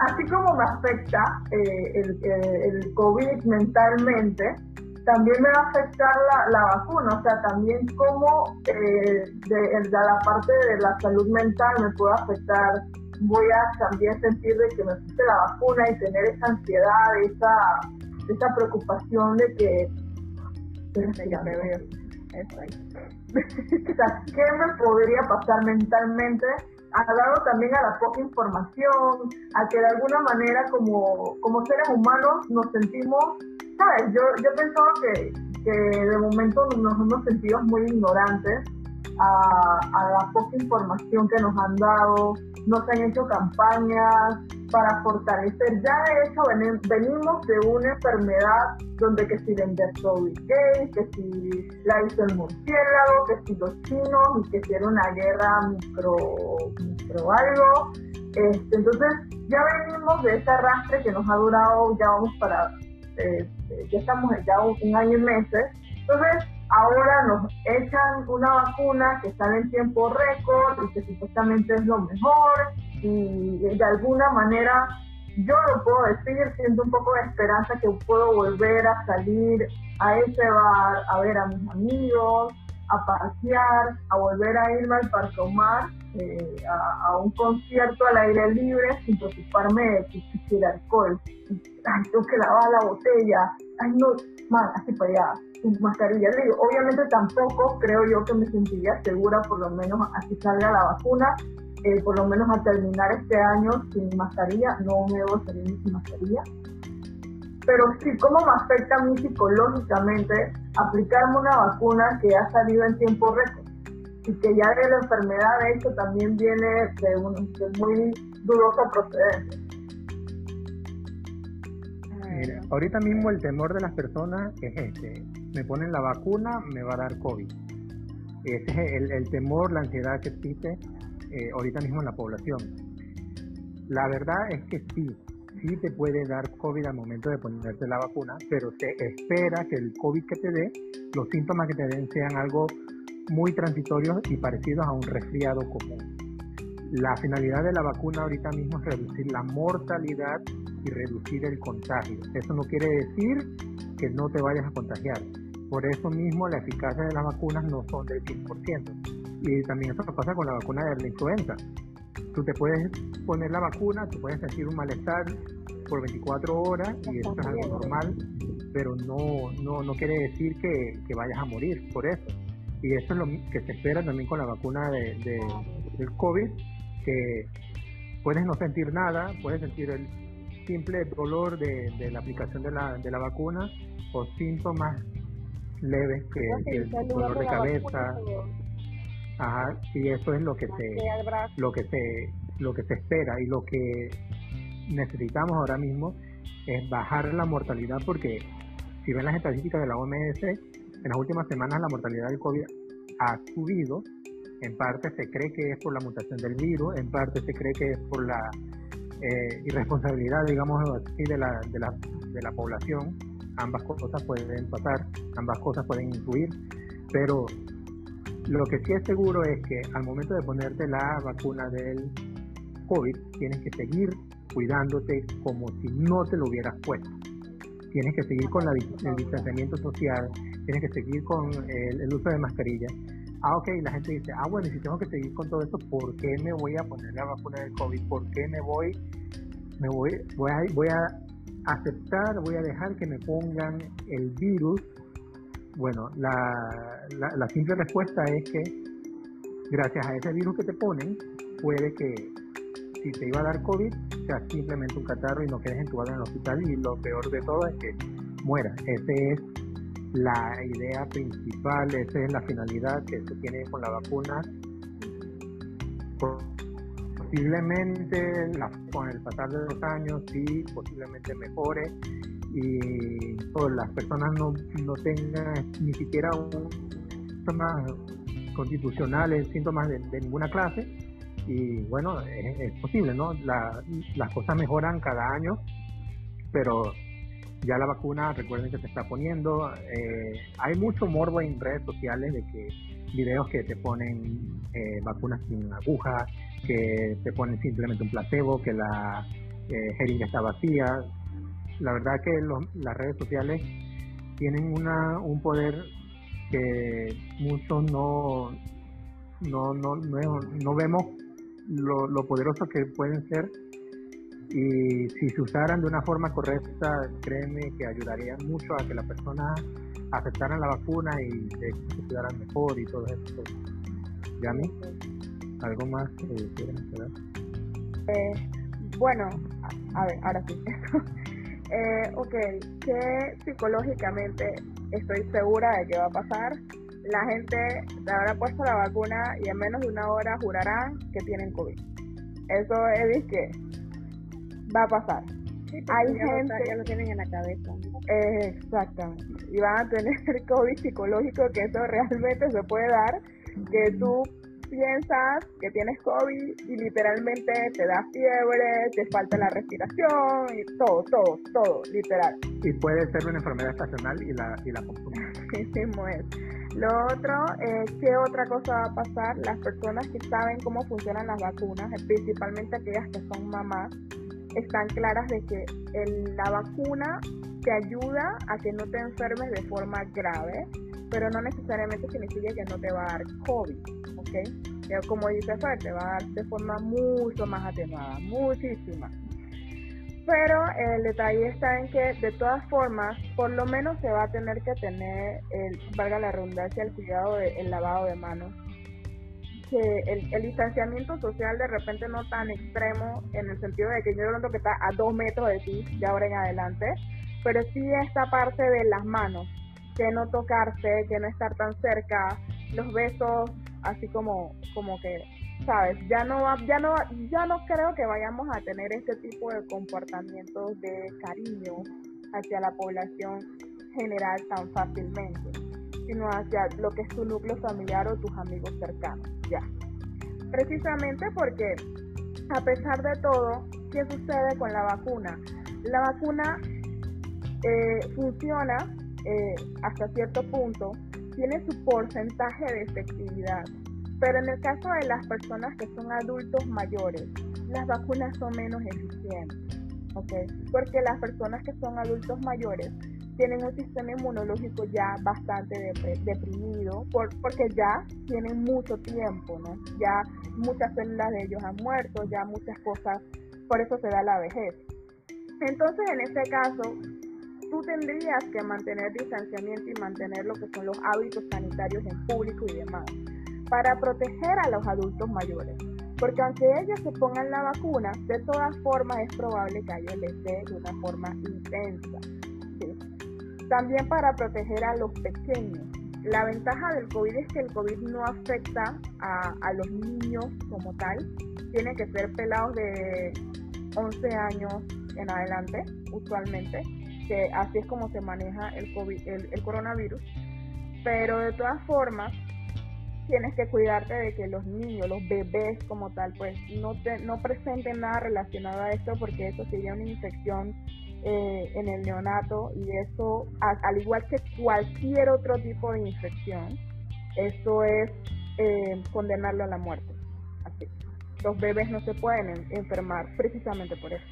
así como me afecta eh, el, el, COVID mentalmente, también me va a afectar la, la vacuna, o sea, también como eh, de, la parte de la salud mental me puede afectar, voy a también sentir de que me puse la vacuna y tener esa ansiedad, esa, esa preocupación de que... ¿qué me podría pasar mentalmente? Dado también a la poca información, a que de alguna manera como, como seres humanos nos sentimos, ¿sabes? Yo, yo pensaba que, que de momento nos hemos sentido muy ignorantes a, a la poca información que nos han dado, no se han hecho campañas para fortalecer. Ya de hecho venimos de una enfermedad donde que si vender Gay, que si la hizo el murciélago, que si los chinos y que si era una guerra micro, micro algo. Este, entonces ya venimos de ese arrastre que nos ha durado, ya vamos para, eh, ya estamos ya un año y meses. Entonces ahora nos echan una vacuna que sale en tiempo récord y que supuestamente es lo mejor y de alguna manera yo lo puedo decir, siento un poco de esperanza que puedo volver a salir a ese bar, a ver a mis amigos, a pasear, a volver a irme al Parque Omar, eh, a, un concierto al aire libre sin preocuparme de que quisiera alcohol. Ay, tengo que lavar la botella. Ay, no, man, así para allá mascarilla. Digo, obviamente tampoco creo yo que me sentiría segura, por lo menos así salga la vacuna, eh, por lo menos a terminar este año sin mascarilla, no me debo salir sin mascarilla. Pero sí, ¿cómo me afecta a mí psicológicamente aplicarme una vacuna que ha salido en tiempo récord? Y que ya de la enfermedad, de hecho, también viene de, un, muy dudosa procedencia. Mira, ahorita mismo el temor de las personas es este, me ponen la vacuna, me va a dar COVID. Ese es el, temor, la ansiedad que existe eh, ahorita mismo en la población. La verdad es que sí, sí te puede dar COVID al momento de ponerte la vacuna, pero se espera que el COVID que te dé, los síntomas que te den sean algo muy transitorios y parecidos a un resfriado común. La finalidad de la vacuna ahorita mismo es reducir la mortalidad y reducir el contagio. Eso no quiere decir que no te vayas a contagiar. Por eso mismo la eficacia de las vacunas no son del 100%. Y también eso pasa con la vacuna de la influenza. Tú te puedes poner la vacuna, tú puedes sentir un malestar por 24 horas y eso es algo normal, pero no, no, no quiere decir que, que, vayas a morir por eso. Y eso es lo que se espera también con la vacuna de, de, del COVID, que puedes no sentir nada, puedes sentir el simple dolor de, de la aplicación de la, de la vacuna o síntomas leves que, el dolor de cabeza. Ajá, y eso es lo que se lo que se lo que se espera y lo que necesitamos ahora mismo es bajar la mortalidad porque si ven las estadísticas de la OMS en las últimas semanas la mortalidad del COVID ha subido. En parte se cree que es por la mutación del virus, en parte se cree que es por la eh, irresponsabilidad, digamos así, de la, de, la, de la población. Ambas cosas pueden pasar, ambas cosas pueden influir, pero lo que sí es seguro es que al momento de ponerte la vacuna del COVID, tienes que seguir cuidándote como si no te lo hubieras puesto. Tienes que seguir con la, el distanciamiento social, tienes que seguir con el, uso de mascarilla. Ah, ok, la gente dice, ah, bueno, y si tengo que seguir con todo esto, ¿por qué me voy a poner la vacuna del COVID? ¿Por qué me voy, me voy, voy a, voy a aceptar, voy a dejar que me pongan el virus? Bueno, la, la, simple respuesta es que gracias a ese virus que te ponen, puede que si te iba a dar COVID, sea simplemente un catarro y no quedes entubado en el hospital y lo peor de todo es que muera. Esa es la idea principal, esa es la finalidad que se tiene con la vacuna. Posiblemente con el pasar de los años sí, posiblemente mejore y las personas no, no tengan ni siquiera un síntomas constitucionales, síntomas de ninguna clase, y bueno, es, posible, ¿no? las cosas mejoran cada año, pero ya la vacuna, recuerden que se está poniendo. Eh, hay mucho morbo en redes sociales de que videos que te ponen eh, vacunas sin aguja, que te ponen simplemente un placebo, que la eh, jeringa está vacía. La verdad que las redes sociales tienen una, un poder que muchos no, no, no, no, vemos lo, lo poderosos que pueden ser y si se usaran de una forma correcta, créeme que ayudaría mucho a que las personas aceptaran la vacuna y se cuidaran mejor y todo eso. ¿Yami? ¿Algo más que quieran hacer? Eh, bueno, a, ver, ahora sí. eh, ok, que psicológicamente estoy segura de que va a pasar la gente se habrá puesto la vacuna y en menos de una hora jurarán que tienen COVID. Eso es que va a pasar. Hay gente ya lo tienen en la cabeza. exactamente. Y van a tener COVID psicológico que eso realmente se puede dar, que tú piensas que tienes COVID y literalmente te da fiebre, te falta la respiración y todo, todo, todo, literal. Y puede ser una enfermedad estacional y la, y la Sí. Lo otro, es ¿qué otra cosa va a pasar? Las personas que saben cómo funcionan las vacunas, principalmente aquellas que son mamás, están claras de que la vacuna te ayuda a que no te enfermes de forma grave, pero no necesariamente significa que no te va a dar COVID, ¿ok? Como dice Fer, te va a dar de forma mucho más atenuada, muchísima. Pero el detalle está en que de todas formas, por lo menos se va a tener que tener, el, valga la redundancia, el cuidado del lavado de manos. Que el, distanciamiento social de repente no tan extremo en el sentido de que yo lo que está a dos metros de ti, de ahora en adelante, pero sí esta parte de las manos, que no tocarse, que no estar tan cerca, los besos así como, como que sabes, ya no, ya no, ya no creo que vayamos a tener este tipo de comportamientos de cariño hacia la población general tan fácilmente, sino hacia lo que es tu núcleo familiar o tus amigos cercanos, ya. Precisamente porque, a pesar de todo, ¿qué sucede con la vacuna? La vacuna eh, funciona eh, hasta cierto punto, tiene su porcentaje de efectividad pero en el caso de las personas que son adultos mayores, las vacunas son menos eficientes, ¿ok? Porque las personas que son adultos mayores tienen un sistema inmunológico ya bastante deprimido, porque ya tienen mucho tiempo, ¿no? Ya muchas células de ellos han muerto, ya muchas cosas, por eso se da la vejez. Entonces, en este caso, tú tendrías que mantener distanciamiento y mantener lo que son los hábitos sanitarios en público y demás para proteger a los adultos mayores. Porque aunque ellos se pongan la vacuna, de todas formas es probable que a ellos les dé de una forma intensa. También para proteger a los pequeños. La ventaja del COVID es que el COVID no afecta a, a los niños como tal. Tienen que ser pelados de 11 años en adelante, usualmente, que así es como se maneja el, COVID, el, el coronavirus. Pero de todas formas, tienes que cuidarte de que los niños, los bebés como tal, pues no, te, no presenten nada relacionado a esto porque eso sería una infección eh, en el neonato y eso, al igual que cualquier otro tipo de infección, eso es eh, condenarlo a la muerte. Así. Los bebés no se pueden enfermar precisamente por eso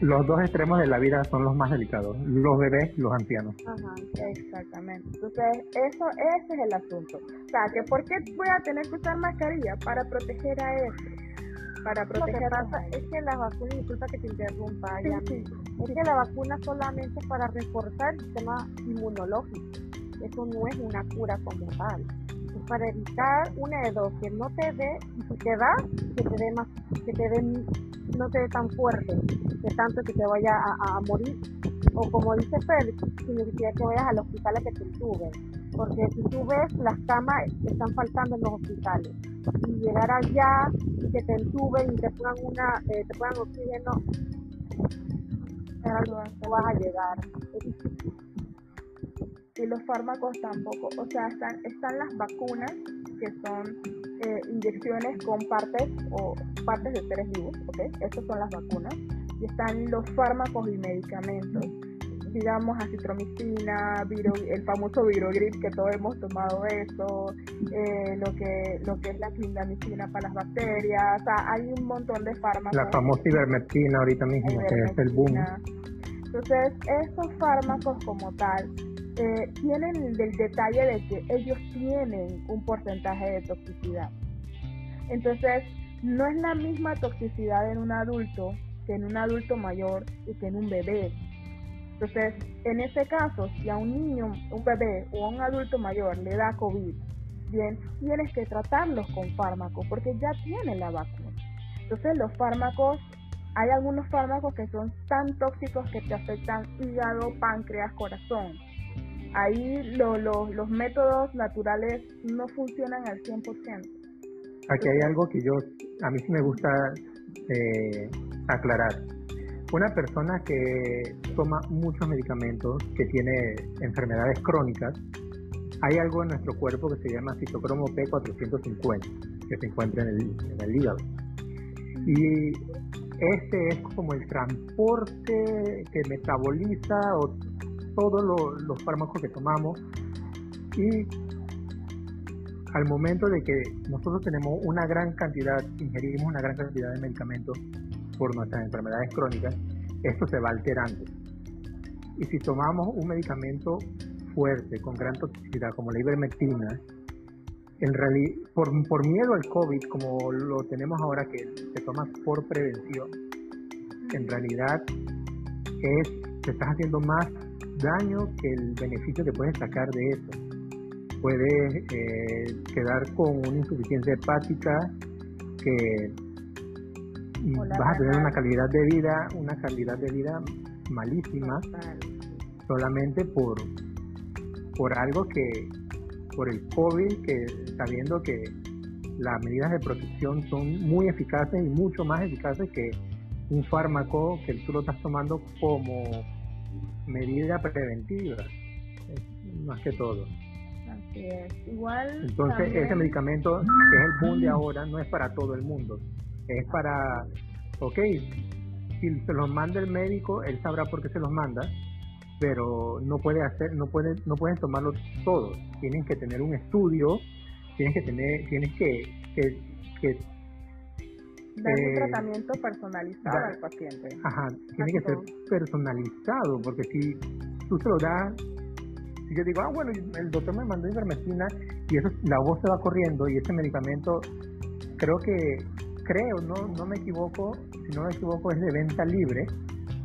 los dos extremos de la vida son los más delicados, los bebés y los ancianos. Ajá, exactamente. Entonces, eso, ese es el asunto. O sea, que ¿por qué voy a tener que usar mascarilla? Para proteger a eso. Para proteger Lo que pasa es que la vacuna, disculpa que te interrumpa, es que la vacuna solamente es para reforzar el sistema inmunológico. Eso no es una cura como tal. Para evitar una de dos, que no te dé, y si te da, que te dé más, que te dé, no te dé tan fuerte, que tanto que te vaya a, morir, o como dice Félix, significa que vayas al hospital a que te intuben, porque si tú ves, las camas están faltando en los hospitales, y llegar allá, y que te entuben y te pongan una, eh, te pongan oxígeno, no vas a llegar y los fármacos tampoco. O sea, están, están las vacunas, que son eh, inyecciones con partes o partes de seres vivos, ¿ok? Estas son las vacunas. Y están los fármacos y medicamentos, digamos acitromicina, el famoso virogrip que todos hemos tomado eso, eh, lo que lo que es la clindamicina para las bacterias, o sea, hay un montón de fármacos. La famosa ivermectina ahorita mismo, que es el boom. Entonces, estos fármacos como tal eh, tienen el detalle de que ellos tienen un porcentaje de toxicidad. Entonces, no es la misma toxicidad en un adulto que en un adulto mayor y que en un bebé. Entonces, en ese caso, si a un niño, un bebé o a un adulto mayor le da COVID, bien, tienes que tratarlos con fármacos porque ya tienen la vacuna. Entonces, los fármacos, hay algunos fármacos que son tan tóxicos que te afectan hígado, páncreas, corazón ahí los métodos naturales no funcionan al 100%. Aquí hay algo que yo, a mí sí me gusta eh, aclarar. Una persona que toma muchos medicamentos, que tiene enfermedades crónicas, hay algo en nuestro cuerpo que se llama citocromo P450, que se encuentra en el, hígado. Y este es como el transporte que metaboliza todos los fármacos que tomamos y al momento de que nosotros tenemos una gran cantidad, ingerimos una gran cantidad de medicamentos por nuestras enfermedades crónicas, esto se va alterando. Y si tomamos un medicamento fuerte, con gran toxicidad, como la ivermectina, en realidad, por, por miedo al COVID, como lo tenemos ahora que se toma por prevención, en realidad es, te estás haciendo más daño que el beneficio que puedes sacar de eso. Puedes eh, quedar con una insuficiencia hepática que vas a tener una calidad de vida, una calidad de vida malísima, solamente por, por algo que, por el COVID, que sabiendo que las medidas de protección son muy eficaces y mucho más eficaces que un fármaco que tú lo estás tomando como medida preventiva, más que todo. Así es. Igual. Entonces, ese medicamento que es el boom de ahora no es para todo el mundo. Es para, ok, si se los manda el médico, él sabrá por qué se los manda, pero no puede hacer, no puede, no pueden tomarlo todos. Tienen que tener un estudio, tienes que tener, tienes que, que, que Dar un eh, tratamiento personalizado al paciente. Ajá, tiene que ser personalizado, porque si tú se lo das, si yo digo, ah, bueno, el doctor me mandó ivermectina y eso, la voz se va corriendo y ese medicamento, creo que, creo, no, no me equivoco, si no me equivoco, es de venta libre.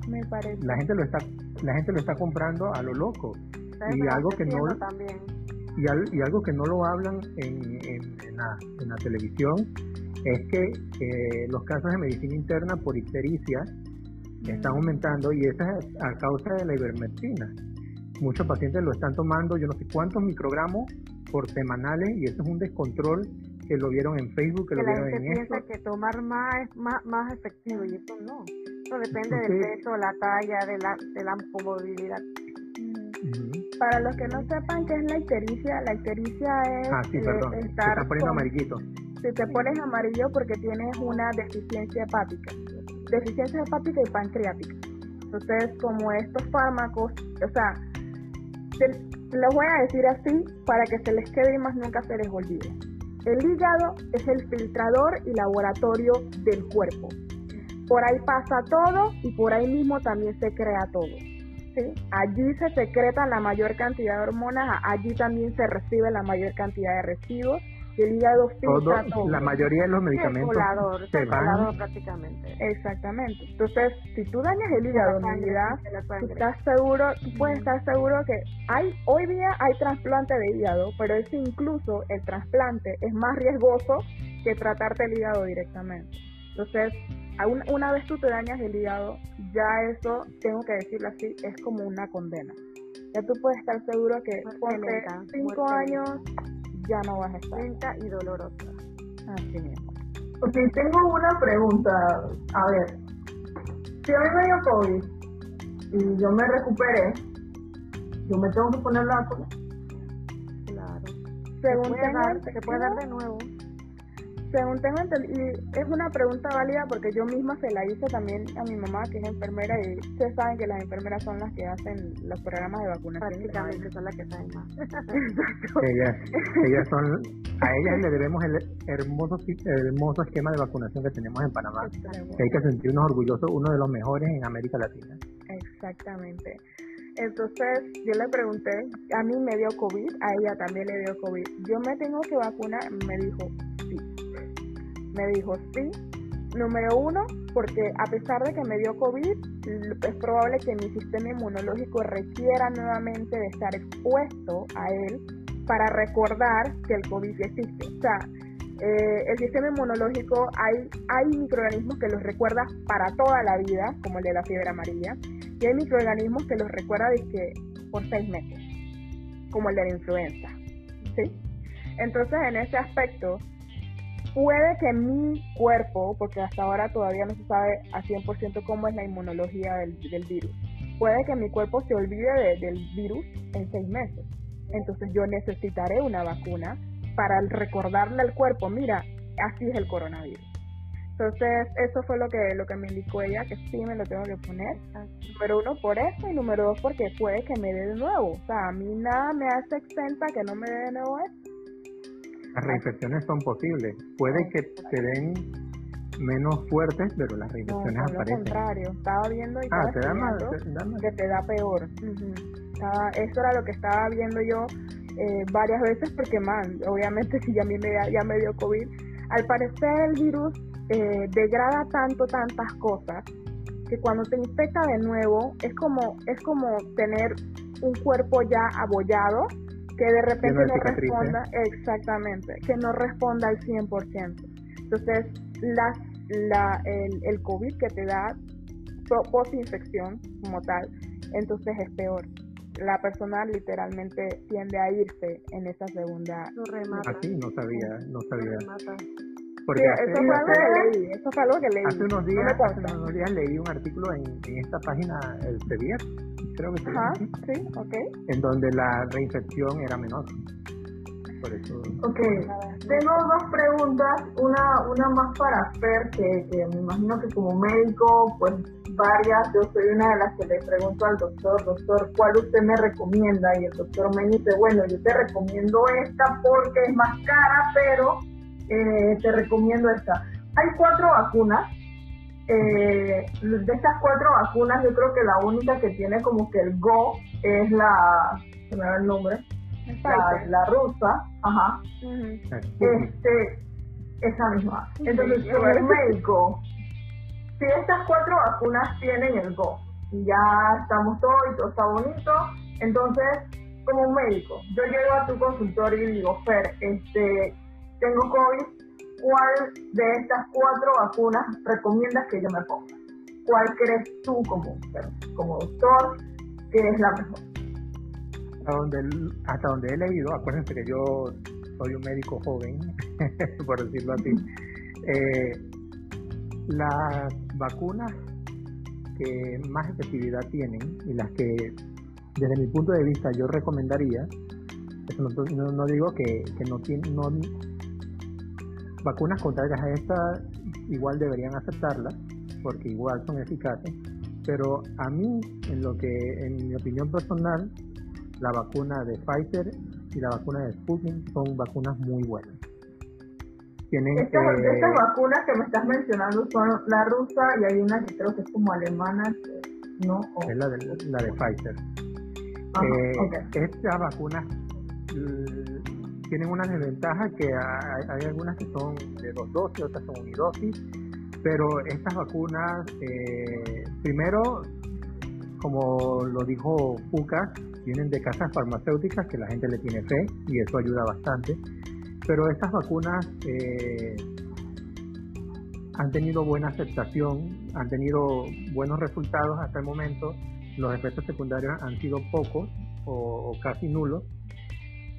Me parece. La gente lo está, la gente lo está comprando a lo loco. Y algo que no... Y, algo que no lo hablan en, en, la, en la televisión es que eh, los casos de medicina interna por ictericia están aumentando y eso es a causa de la ivermectina. Muchos pacientes lo están tomando, yo no sé cuántos microgramos por semanales y eso es un descontrol que lo vieron en Facebook, que, lo vieron en piensa que tomar más es más, más efectivo y eso no. Eso depende del peso, la talla, de la, de la comodidad. para los que no sepan qué es la ictericia, la ictericia es ah, sí, perdón. eh, estar están poniendo con- amarillitos. si te pones amarillo porque tienes una deficiencia hepática, deficiencia hepática y pancreática. Entonces, como estos fármacos, o sea, te, te los voy a decir así para que se les quede y más nunca se les olvide. El hígado es el filtrador y laboratorio del cuerpo. Por ahí pasa todo y por ahí mismo también se crea todo. Allí se secretan la mayor cantidad de hormonas, allí también se recibe la mayor cantidad de residuos y el hígado Todo, filtra todo. la mayoría de los medicamentos se van prácticamente. Exactamente. Entonces, si tú dañas el hígado, tú sangre. estás seguro, tú puedes estar seguro que hay hoy día hay trasplante de hígado, pero es incluso el trasplante es más riesgoso que tratarte el hígado directamente. Entonces, una vez tú te dañas el hígado, ya eso, tengo que decirlo así, es como una condena. Ya tú puedes estar seguro que lenta, cinco años ya no vas a estar. Lenta y dolorosa. Así mismo. Ok, tengo una pregunta. A ver, si a mí me dio COVID y yo me recuperé, yo me tengo que poner la vacuna. Claro. Según Se puede dar, se puede dar de nuevo. Según tengo entendido, y es una pregunta válida porque yo misma se la hice también a mi mamá, que es enfermera, y ustedes saben que las enfermeras son las que hacen los programas de vacunación. Prácticamente son las que saben más. ellas, ellas son, a ellas le debemos el hermoso, el hermoso esquema de vacunación que tenemos en Panamá. Que hay que sentirnos orgullosos, uno de los mejores en América Latina. Exactamente. Entonces yo le pregunté, a mí me dio COVID, a ella también le dio COVID. Yo me tengo que vacunar, me dijo. Me dijo sí. Número uno, porque a pesar de que me dio COVID, es probable que mi sistema inmunológico requiera nuevamente de estar expuesto a él para recordar que el COVID existe. O sea, eh, el sistema inmunológico, hay, hay microorganismos que los recuerda para toda la vida, como el de la fiebre amarilla, y hay microorganismos que los recuerda dizque, por seis meses, como el de la influenza. ¿sí? Entonces, en ese aspecto, puede que mi cuerpo, porque hasta ahora todavía no se sabe a 100% cómo es la inmunología del, del virus, puede que mi cuerpo se olvide de- del virus en seis meses. Entonces yo necesitaré una vacuna para recordarle al cuerpo, mira, así es el coronavirus. Entonces eso fue lo que, lo que me indicó ella, que sí me lo tengo que poner. Número uno por eso y número dos porque puede que me dé de nuevo. O sea, a mí nada me hace exenta que no me dé de nuevo esto. Las reinfecciones son posibles. Puede que te den menos fuertes, pero las No, reinfecciones lo aparecen. contrario. Estaba viendo y Ah, estaba te da más. estudiando te da que te da peor. Estaba- eso era lo que estaba viendo yo eh, varias veces porque, man, obviamente si ya a mí me, da- ya me dio COVID, al parecer el virus eh, degrada tanto tantas cosas que cuando te infecta de nuevo es como es como tener un cuerpo ya abollado que de repente no responda exactamente que no responda al 100% entonces las la, el, el COVID que te da po- post-infección como tal, entonces es peor. La persona literalmente tiende a irse en esa segunda. Lo remata. Así no sabía, no Lo sabía. remata. Porque Sí, hace, eso fue algo hace- que leí, eso fue algo que leí. hace unos no días, consta. hace unos días leí un artículo en, en esta página, el CEVIER, creo que se Ajá, sí, ok. en donde la reinfección era menor. Por eso, Ok, tengo dos preguntas, una, una más para Fer, que, que me imagino que como médico, pues varias, yo soy una de las que le pregunto al doctor, doctor, ¿cuál usted me recomienda? Y el doctor me dice, bueno, yo te recomiendo esta porque es más cara, pero eh, te recomiendo esta. Hay cuatro vacunas, eh, de estas cuatro vacunas yo creo que la única que tiene como que el Go es la, se me va el nombre, la, la rusa, ajá, Ujú. este, esa misma. Entonces, Sí, bueno. médico, si estas cuatro vacunas tienen el GO y ya estamos todos y todo está bonito, entonces, como médico, yo llego a tu consultorio y digo, Fer, este, tengo COVID, ¿cuál de estas cuatro vacunas recomiendas que yo me ponga? ¿Cuál crees tú como, como doctor que es la mejor? hasta donde, hasta donde he leído, acuérdense que yo soy un médico joven, por decirlo así, eh, las vacunas que más efectividad tienen y las que desde mi punto de vista yo recomendaría, no, no, digo que, que no tiene, no, vacunas contrarias a esta igual deberían aceptarlas porque igual son eficaces, pero a mí, en lo que, en mi opinión personal, la vacuna de Pfizer y la vacuna de Sputnik son vacunas muy buenas. Tienen, estas, eh, estas vacunas que me estás mencionando son la rusa y hay una que creo que es como alemana, no. Es la de, la de Pfizer. eh, Estas vacunas tienen una desventaja que hay, algunas que son de dos dosis, otras son unidosis, pero estas vacunas, eh, primero, como lo dijo Pucas, vienen de casas farmacéuticas que la gente le tiene fe y eso ayuda bastante, pero estas vacunas eh, han tenido buena aceptación, han tenido buenos resultados hasta el momento, los efectos secundarios han sido pocos o casi nulos,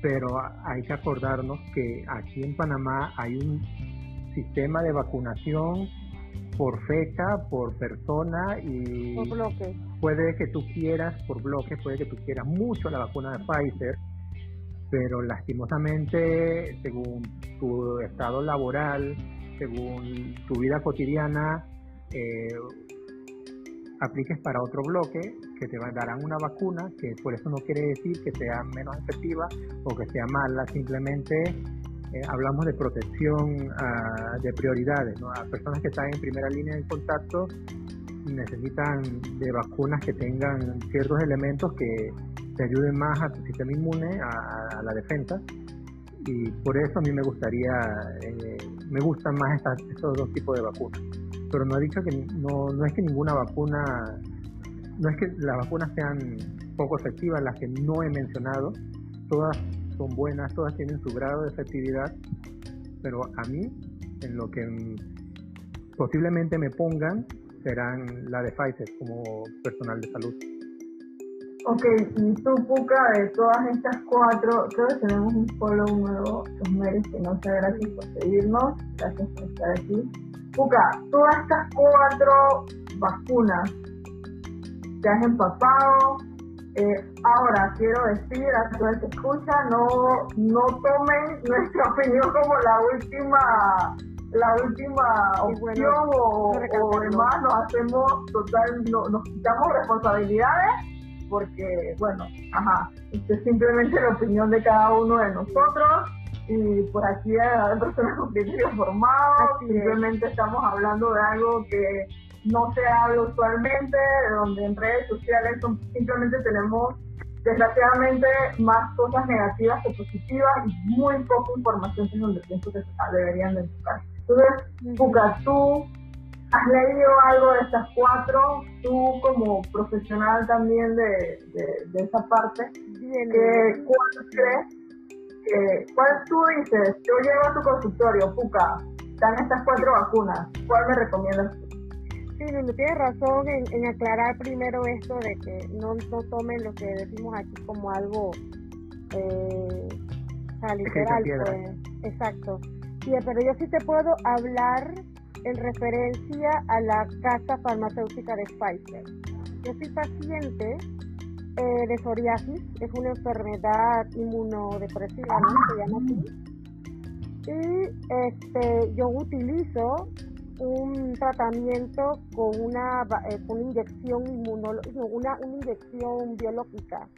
pero hay que acordarnos que aquí en Panamá hay un sistema de vacunación por fecha, por persona y por bloque. puede que tú quieras por bloque, puede que tú quieras mucho la vacuna de Pfizer, pero lastimosamente según tu estado laboral, según tu vida cotidiana, eh, apliques para otro bloque que te darán una vacuna, que por eso no quiere decir que sea menos efectiva o que sea mala, simplemente eh, hablamos de protección ah, de prioridades. ¿no? A personas que están en primera línea de contacto necesitan de vacunas que tengan ciertos elementos que te ayuden más a tu sistema inmune, a, la defensa. Y por eso a mí me gustaría, eh, me gustan más estas, estos dos tipos de vacunas pero no ha dicho que no, no es que ninguna vacuna, no es que las vacunas sean poco efectivas, las que no he mencionado, todas son buenas, todas tienen su grado de efectividad, pero a mí, en lo que posiblemente me pongan, serán la de Pfizer como personal de salud. Ok, y tú, Puka, de todas estas cuatro, creo que tenemos un follow nuevo, los mereces, no sé, gracias por seguirnos, gracias por estar aquí. Puka, todas estas cuatro vacunas te has empapado. Eh, ahora, quiero decir a todos que escuchan, no, no tomen nuestra opinión como la última la última opción o, o, demás nos hacemos total, no, nos quitamos responsabilidades porque, bueno, ajá, esto es simplemente la opinión de cada uno de nosotros y por aquí hay personas con criterio formado, simplemente estamos hablando de algo que no se habla usualmente, donde en redes sociales simplemente tenemos desgraciadamente más cosas negativas que positivas y muy poca información que es donde pienso que deberían de buscar. Entonces, Puka, tú has leído algo de estas cuatro, tú como profesional también de, de, esa parte, ¿cuál crees ¿cuál tú dices? Yo llevo a tu consultorio, Puca, están estas cuatro vacunas, ¿cuál me recomiendas tú? Sí, no tienes razón en, aclarar primero esto de que no, no tomen lo que decimos aquí como algo eh, literal, pues, exacto. Sí, pero yo sí te puedo hablar en referencia a la casa farmacéutica de Pfizer. Yo soy paciente eh, de psoriasis, es una enfermedad inmunodepresiva, ¿no? Se llama así. Y este, yo utilizo un tratamiento con una, eh, con inyección inmunológica, una, una inyección biológica.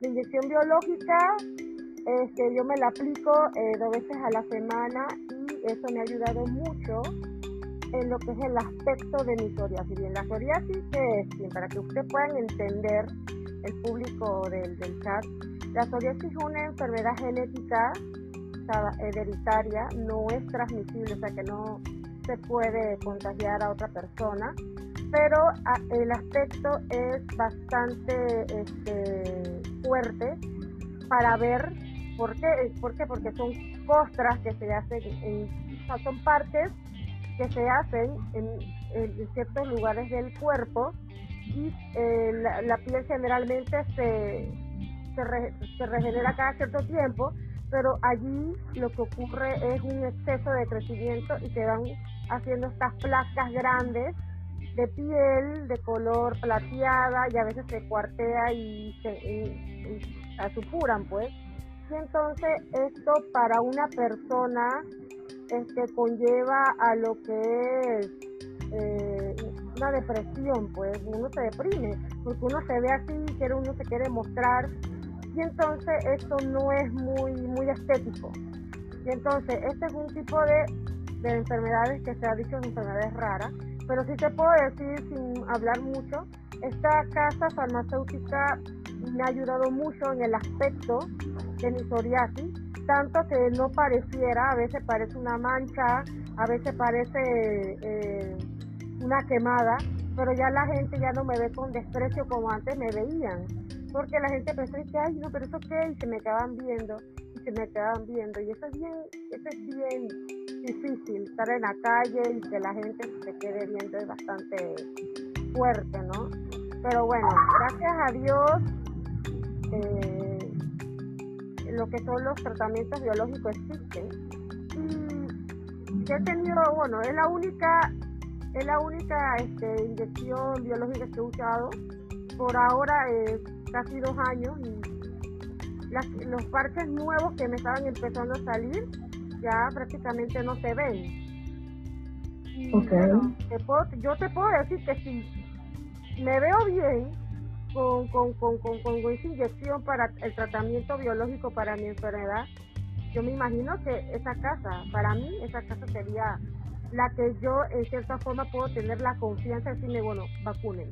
La inyección biológica este, yo me la aplico eh, dos veces a la semana y eso me ha ayudado mucho en lo que es el aspecto de mi psoriasis. Bien, la psoriasis es, para que ustedes puedan entender el público del, del chat, la psoriasis es una enfermedad genética hereditaria, no es transmisible, o sea que no se puede contagiar a otra persona, pero el aspecto es bastante este, fuerte para ver por qué, por qué, porque son costras que se hacen, en, son partes que se hacen en, ciertos lugares del cuerpo y eh, la, piel generalmente se, se, regenera cada cierto tiempo, pero allí lo que ocurre es un exceso de crecimiento y se van haciendo estas placas grandes de piel de color plateada y a veces se cuartea y se y, asupuran pues. Y entonces esto para una persona este conlleva a lo que es eh, una depresión pues uno se deprime porque uno se ve así quiere uno se quiere mostrar y entonces esto no es muy muy estético. Y entonces este es un tipo de, de enfermedades que se ha dicho enfermedades raras pero sí te puedo decir, sin hablar mucho, esta casa farmacéutica me ha ayudado mucho en el aspecto de mi psoriasis, tanto que no pareciera, a veces parece una mancha, a veces parece eh, una quemada, pero ya la gente ya no me ve con desprecio como antes me veían, porque la gente pensó que, ay, no, pero eso qué, y se me quedaban viendo, y se me quedaban viendo, y eso es bien, eso es bien difícil estar en la calle y que la gente se quede viendo es bastante fuerte, ¿no? Pero bueno, gracias a Dios, eh, lo que son los tratamientos biológicos existen. Y he tenido, bueno, es la única, es la única este, inyección biológica que he usado. Por ahora casi dos años y los parches nuevos que me estaban empezando a salir ya prácticamente no se ven. yo te puedo decir que si me veo bien con, con, con, con, inyección para el tratamiento biológico para mi enfermedad, yo me imagino que esa casa, para mí, esa casa sería la que yo en cierta forma puedo tener la confianza de decirme, bueno, vacunen.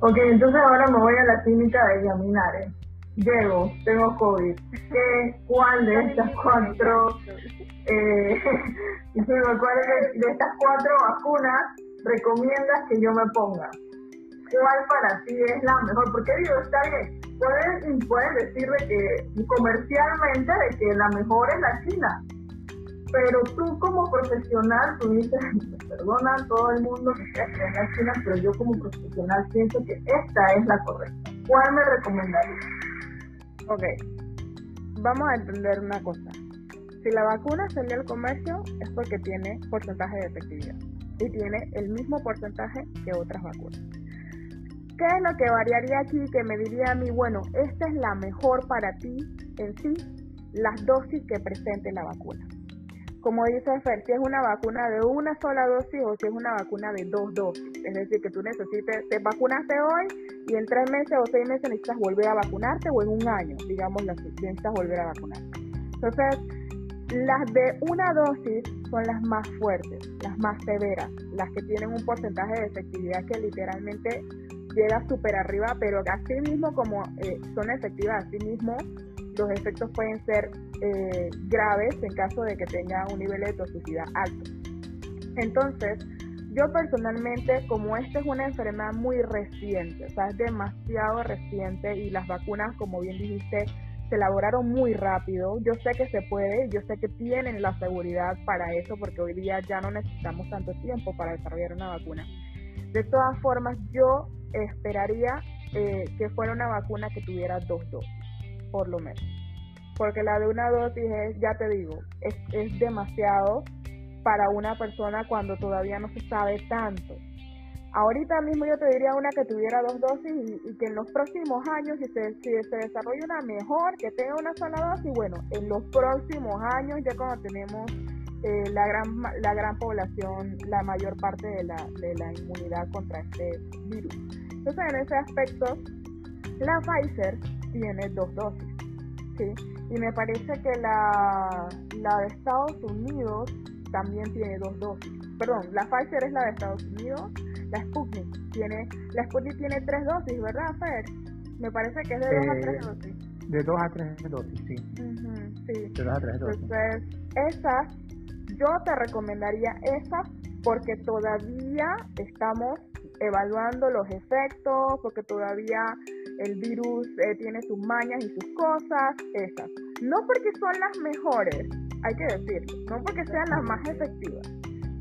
Ok, entonces ahora me voy a la clínica de Yaminares llego, tengo COVID, ¿qué, cuál de estas cuatro, eh, cuál de, de estas cuatro vacunas recomiendas que yo me ponga? ¿Cuál para ti es la mejor? Porque digo, está bien, pueden, pueden decirle que comercialmente de que la mejor es la China, pero tú como profesional, tú dices, perdona todo el mundo que sea la China, pero yo como profesional pienso que esta es la correcta. ¿Cuál me recomendarías? Ok, vamos a entender una cosa. Si la vacuna salió al comercio es porque tiene porcentaje de efectividad y tiene el mismo porcentaje que otras vacunas. ¿Qué es lo que variaría aquí que me diría a mí, bueno, esta es la mejor para ti en sí, las dosis que presente la vacuna? como dice Fer, si es una vacuna de una sola dosis o si es una vacuna de dos dosis. Es decir, que tú necesites, te vacunaste hoy y en tres meses o seis meses necesitas volver a vacunarte o en un año, digamos, necesitas volver a vacunar. Entonces, las de una dosis son las más fuertes, las más severas, las que tienen un porcentaje de efectividad que literalmente llega súper arriba, pero así mismo como eh, son efectivas, así mismo los efectos pueden ser eh, graves en caso de que tenga un nivel de toxicidad alto. Entonces, yo personalmente, como esta es una enfermedad muy reciente, o sea, es demasiado reciente y las vacunas, como bien dijiste, se elaboraron muy rápido. Yo sé que se puede, yo sé que tienen la seguridad para eso, porque hoy día ya no necesitamos tanto tiempo para desarrollar una vacuna. De todas formas, yo esperaría eh, que fuera una vacuna que tuviera dos dosis por lo menos. Porque la de una dosis es, ya te digo, es, es demasiado para una persona cuando todavía no se sabe tanto. Ahorita mismo yo te diría una que tuviera dos dosis y, que en los próximos años, si se, si se desarrolla una mejor, que tenga una sola dosis, bueno, en los próximos años, ya cuando tenemos eh, la, gran, la gran población, la mayor parte de la, de la inmunidad contra este virus. Entonces, en ese aspecto, la Pfizer tiene dos dosis, ¿sí? Y me parece que la, la de Estados Unidos también tiene dos dosis. Perdón, la Pfizer es la de Estados Unidos, la Sputnik tiene, la Sputnik tiene tres dosis, ¿verdad, Fer? Me parece que es de dos a tres eh, dosis. De dos a tres dosis, sí. sí. De dos a tres dosis. Entonces, esas, yo te recomendaría esas porque todavía estamos evaluando los efectos, porque todavía el virus eh, tiene sus mañas y sus cosas, esas. No porque son las mejores, hay que decirlo, no porque sean las más efectivas,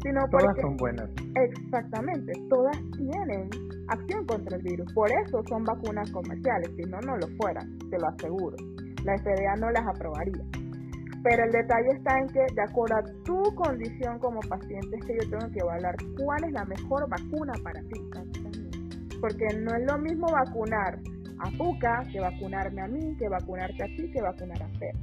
sino porque... Todas son buenas. Exactamente, todas tienen acción contra el virus, por eso son vacunas comerciales, si no, no lo fueran, te lo aseguro. La FDA no las aprobaría. Pero el detalle está en que, de acuerdo a tu condición como paciente, es que yo tengo que evaluar cuál es la mejor vacuna para ti. Porque no es lo mismo vacunar a Puca que vacunarme a mí, que vacunarte a ti, que vacunar a Fer.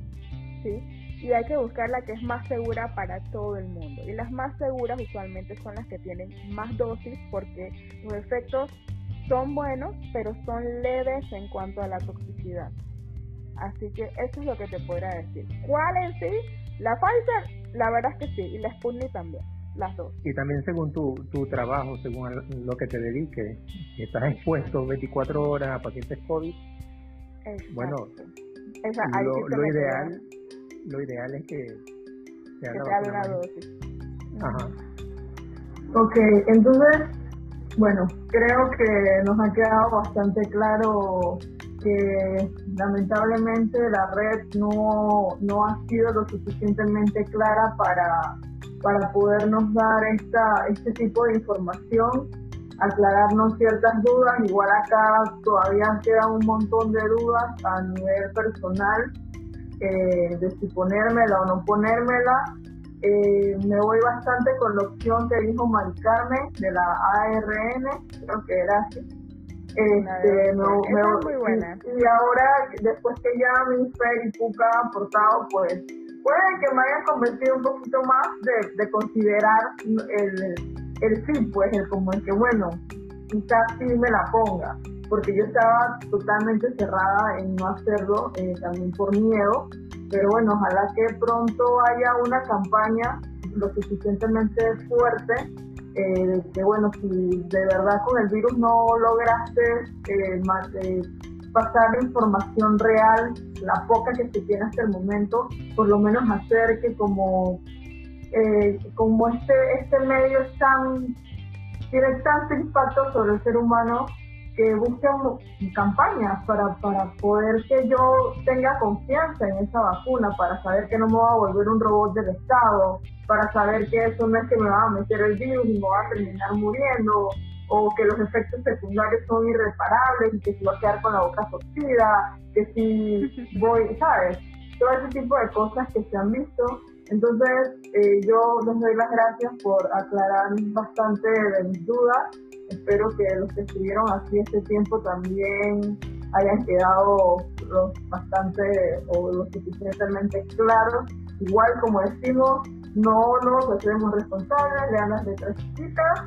¿sí? Y hay que buscar la que es más segura para todo el mundo. Y las más seguras usualmente son las que tienen más dosis porque los efectos son buenos, pero son leves en cuanto a la toxicidad. Así que eso es lo que te podría decir. ¿Cuál en sí? La Pfizer, la verdad es que sí, y la Sputnik también, las dos. Y también según tu, tu trabajo, según lo que te dediques, estás expuesto 24 horas a pacientes COVID. Bueno, lo, ideal, lo ideal es que se haga una dosis. Ajá. Ok, entonces, bueno, creo que nos ha quedado bastante claro que lamentablemente la red no, no ha sido lo suficientemente clara para, para podernos dar esta, este tipo de información, aclararnos ciertas dudas. Igual acá todavía queda un montón de dudas a nivel personal eh, de si ponérmela o no ponérmela. Eh, me voy bastante con la opción que dijo Mari Carmen de la ARN, creo que era así este, muy buena. Y, ahora, después que ya mi Fer y Puka han aportado, pues puede que me hayan convencido un poquito más de, de considerar el, el sí, pues, el como el que, bueno, quizás sí me la ponga, porque yo estaba totalmente cerrada en no hacerlo, eh, también por miedo, pero bueno, ojalá que pronto haya una campaña lo suficientemente fuerte eh, que bueno, si de verdad con el virus no lograste eh, eh, pasar información real, la poca que se tiene hasta el momento, por lo menos hacer que como, eh, como este, este medio es tan, tiene tanto impacto sobre el ser humano, que busquen campañas para, para poder que yo tenga confianza en esa vacuna, para saber que no me va a volver un robot del Estado, para saber que eso no es que me va a meter el virus y me va a terminar muriendo, o que los efectos secundarios son irreparables y que si voy a quedar con la boca torcida, que si voy, ¿sabes? Todo ese tipo de cosas que se han visto. Entonces, eh, yo les doy las gracias por aclarar bastante de mis dudas espero que los que estuvieron aquí este tiempo también hayan quedado los bastante o lo suficientemente claros. Igual como decimos, no nos hacemos responsables de las letras chiquitas.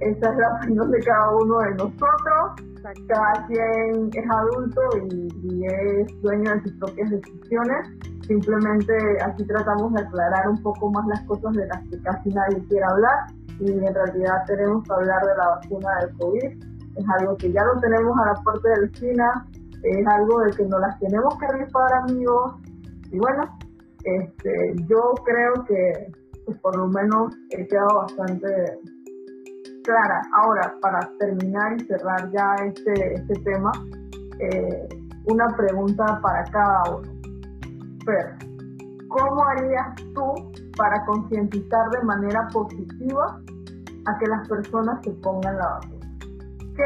Esa es la opinión de cada uno de nosotros. Cada quien es adulto y, y es dueño de sus propias decisiones. Simplemente aquí tratamos de aclarar un poco más las cosas de las que casi nadie quiere hablar y en realidad tenemos que hablar de la vacuna del COVID. Es algo que ya lo tenemos a la puerta de la es algo de que nos las tenemos que rifar amigos. Y bueno, este, yo creo que pues, por lo menos he quedado bastante clara. Ahora, para terminar y cerrar ya este, este tema, eh, una pregunta para cada uno. Pero, ¿cómo harías tú para concientizar de manera positiva a que las personas se pongan la vacuna. Que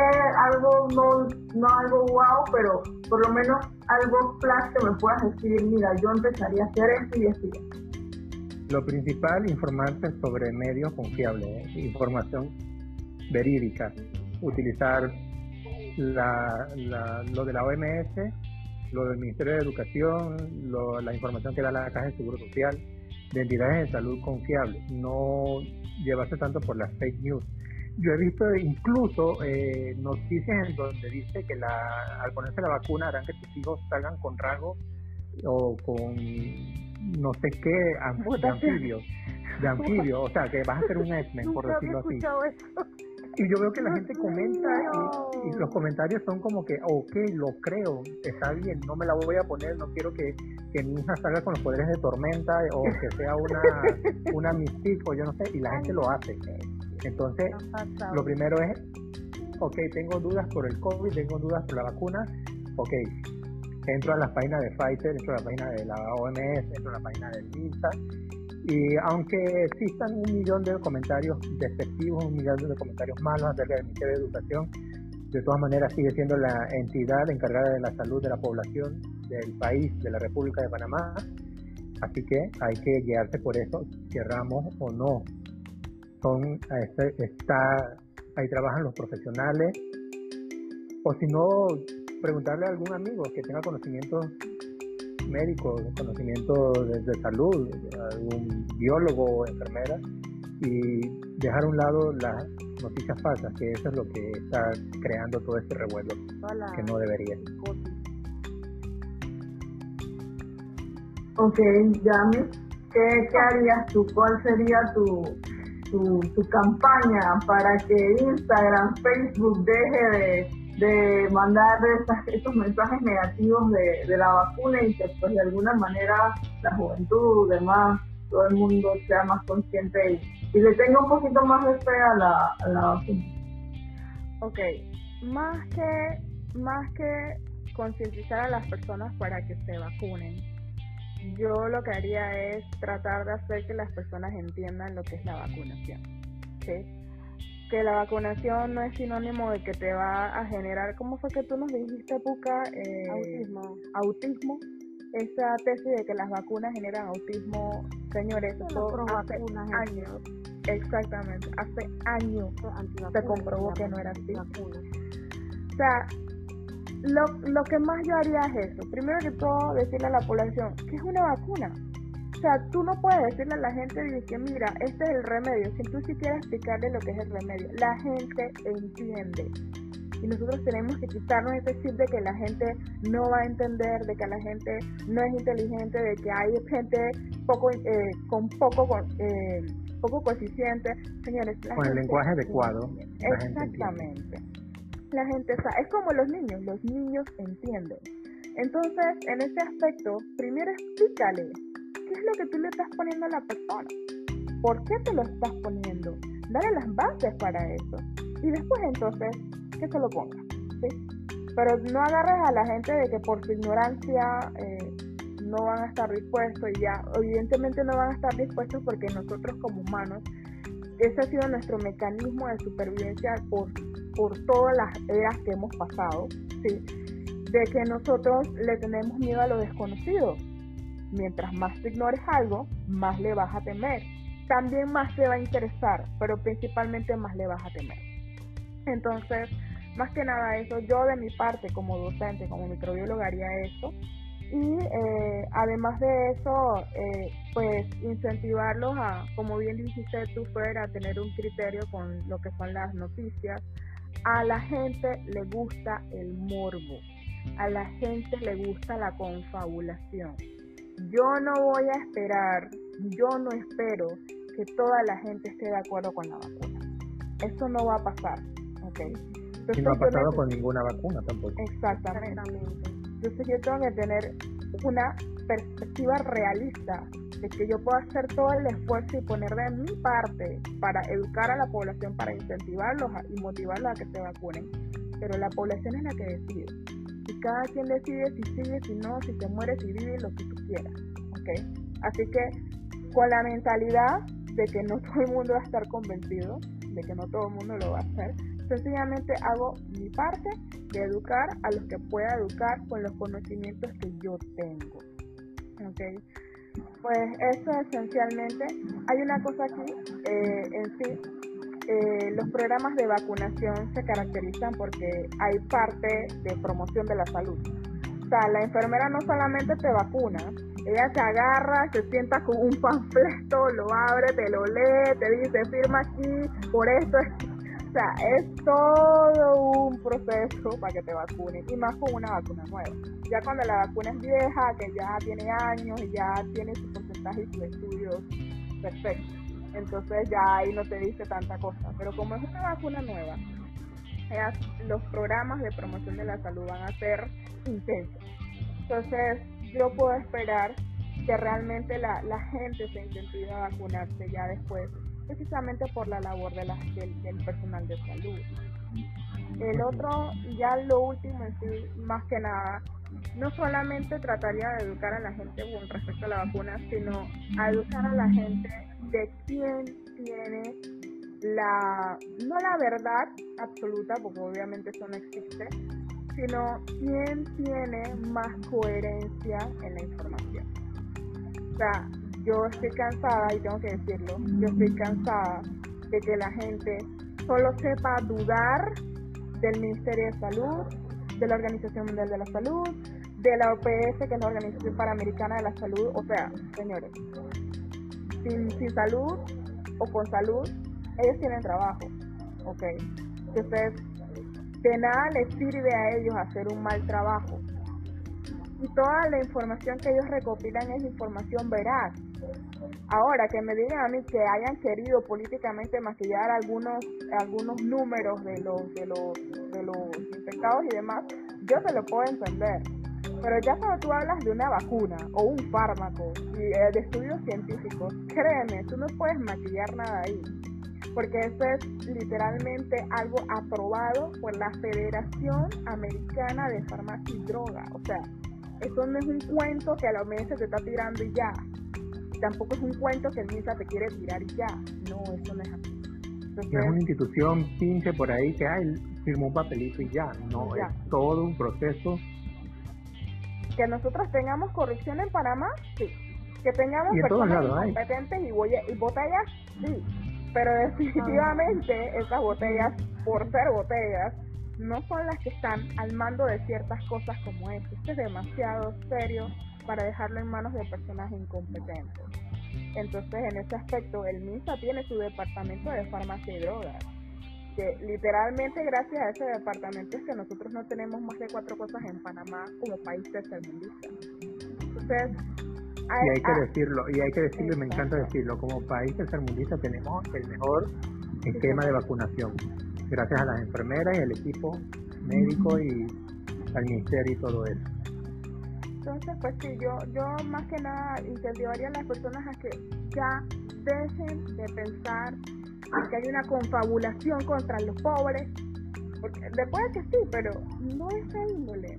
algo no, no algo wow, pero por lo menos algo flash que me puedas decir, mira, yo empezaría a hacer esto y esto. Lo principal, informarse sobre medios confiables, ¿eh? información verídica, utilizar la, lo de la OMS, lo del Ministerio de Educación, la información que da la Caja de Seguro Social, de entidades de salud confiables, no llevarse tanto por las fake news. Yo he visto incluso eh, noticias en donde dice que la, al ponerse la vacuna harán que tus hijos salgan con rasgos o con no sé qué de anfibio, de anfibio, o sea que vas a ser un X-Men por decirlo así. Y yo veo que la gente comenta y, los comentarios son como que, ok, lo creo, está bien, no me la voy a poner, no quiero que, que mi hija salga con los poderes de tormenta o que sea una, una mystique o yo no sé, y la gente lo hace. Entonces, lo primero es, ok, tengo dudas por el COVID, tengo dudas por la vacuna, ok, entro a la página de Pfizer, entro a la página de la OMS, entro a la página del MINSA y aunque existan un millón de comentarios despectivos, un millón de comentarios malos acerca del Ministerio de Educación, de todas maneras sigue siendo la entidad encargada de la salud de la población del país, de la República de Panamá. Así que hay que guiarse por eso, querramos o no. Son, este, está, ahí trabajan los profesionales, o si no, preguntarle a algún amigo que tenga conocimientos médicos, conocimientos de, de salud, algún biólogo o enfermera, y dejar a un lado las noticias falsas, que eso es lo que está creando todo este revuelo, que no debería. Ok, Yami, ¿qué, ¿qué harías tú? ¿Cuál sería tu, tu, tu campaña para que Instagram, Facebook deje de, de mandar estos mensajes negativos de, de, la vacuna y que pues de alguna manera la juventud, demás, todo el mundo sea más consciente y, y le tenga un poquito más de fe a la, a la vacuna? Ok, más que, más que concientizar a las personas para que se vacunen, yo lo que haría es tratar de hacer que las personas entiendan lo que es la vacunación. Que la vacunación no es sinónimo de que te va a generar, ¿cómo fue que tú nos dijiste, Puka? Eh, autismo. Autismo. Esa tesis de que las vacunas generan autismo, señores, eso hace años. Exactamente, hace años se comprobó que no era así. O sea, lo, lo que más yo haría es eso. Primero que todo, decirle a la población que es una vacuna. O sea, tú no puedes decirle a la gente que mira, este es el remedio, si tú sí quieres explicarle lo que es el remedio. La gente entiende. Y nosotros tenemos que quitarnos ese chip de que la gente no va a entender, de que la gente no es inteligente, de que hay gente poco eh, con poco eh, poco coeficiente. Señores, con el lenguaje adecuado. Exactamente la gente sabe. Es como los niños, los niños entienden. Entonces, en ese aspecto, primero explícale es lo que tú le estás poniendo a la persona. ¿Por qué te lo estás poniendo? Dale las bases para eso. Y después entonces, que se lo ponga. Pero no agarres a la gente de que por su ignorancia eh, no van a estar dispuestos y ya, evidentemente no van a estar dispuestos porque nosotros como humanos, ese ha sido nuestro mecanismo de supervivencia por por todas las eras que hemos pasado, ¿sí? de que nosotros le tenemos miedo a lo desconocido. Mientras más te ignores algo, más le vas a temer. También más te va a interesar, pero principalmente más le vas a temer. Entonces, más que nada eso, yo de mi parte como docente, como microbióloga haría eso. Y eh, además de eso, eh, pues incentivarlos a, como bien dijiste tú, fuera a tener un criterio con lo que son las noticias, a la gente le gusta el morbo, a la gente le gusta la confabulación. Yo no voy a esperar, yo no espero que toda la gente esté de acuerdo con la vacuna. Eso no va a pasar, ¿ok? y no ha pasado con ninguna vacuna tampoco. Exactamente. Entonces yo tengo que tener una perspectiva realista que yo pueda hacer todo el esfuerzo y poner de mi parte para educar a la población, para incentivarlos y motivarlos a que se vacunen, pero la población es la que decide. Y cada quien decide si sigue, si no, si se muere, si vive, lo que tú quieras. ¿okay? Así que con la mentalidad de que no todo el mundo va a estar convencido, de que no todo el mundo lo va a hacer, sencillamente hago mi parte de educar a los que pueda educar con los conocimientos que yo tengo. ¿okay? Pues eso esencialmente. Hay una cosa aquí, eh, en sí, eh, los programas de vacunación se caracterizan porque hay parte de promoción de la salud. O sea, la enfermera no solamente te vacuna, ella te agarra, se sienta con un panfleto, lo abre, te lo lee, te dice, firma aquí, por esto, o sea, es todo un proceso para que te vacunen y más con una vacuna nueva. Ya cuando la vacuna es vieja, que ya tiene años y ya tiene su porcentaje y sus estudios perfectos, entonces ya ahí no te dice tanta cosa. Pero como es una vacuna nueva, los programas de promoción de la salud van a ser intensos. Entonces yo puedo esperar que realmente la, la gente se incentive a vacunarse ya después precisamente por la labor de la, del, personal de salud. El otro, ya lo último en sí, más que nada, no solamente trataría de educar a la gente con respecto a la vacuna, sino a educar a la gente de quién tiene la, no la verdad absoluta, porque obviamente eso no existe, sino quién tiene más coherencia en la información. O sea, yo estoy cansada, y tengo que decirlo, yo estoy cansada de que la gente solo sepa dudar del Ministerio de Salud, de la Organización Mundial de la Salud, de la OPS, que es la Organización Panamericana de la Salud. O sea, señores, sin, sin salud o con salud, ellos tienen trabajo, ¿ok? Entonces, de nada les sirve a ellos hacer un mal trabajo. Y toda la información que ellos recopilan es información veraz. Ahora, que me digan a mí que hayan querido políticamente maquillar algunos algunos números de los de los de los infectados y demás, yo se lo puedo entender. Pero ya cuando tú hablas de una vacuna o un fármaco y eh, de estudios científicos, créeme, tú no puedes maquillar nada ahí porque eso es literalmente algo aprobado por la Federación Americana de Farmacia y Droga. O sea, eso no es un cuento que a la OMS te está tirando y ya. Tampoco es un cuento que el MISA te quiere tirar y ya. No, eso no es así. no es una institución pinche por ahí que ay, firmó un papelito y ya. No, es todo un proceso. Que nosotros tengamos corrupción en Panamá, sí. Que tengamos personas incompetentes y, y botellas, sí pero definitivamente esas botellas, por ser botellas, no son las que están al mando de ciertas cosas como esta. Esto es demasiado serio para dejarlo en manos de personas incompetentes. Entonces, en ese aspecto, el MISA tiene su departamento de farmacia y drogas, que literalmente gracias a ese departamento es que nosotros no tenemos más de cuatro cosas en Panamá como país tercermundista. Entonces, y hay que ah. decirlo, y hay que decirlo, y me encanta decirlo, como país tercermundista tenemos el mejor esquema de vacunación, gracias a las enfermeras y al equipo médico y al ministerio y todo eso. Entonces, pues sí, yo, yo más que nada incentivaría a las personas a que ya dejen de pensar que hay una confabulación contra los pobres, porque después que sí, pero no es índole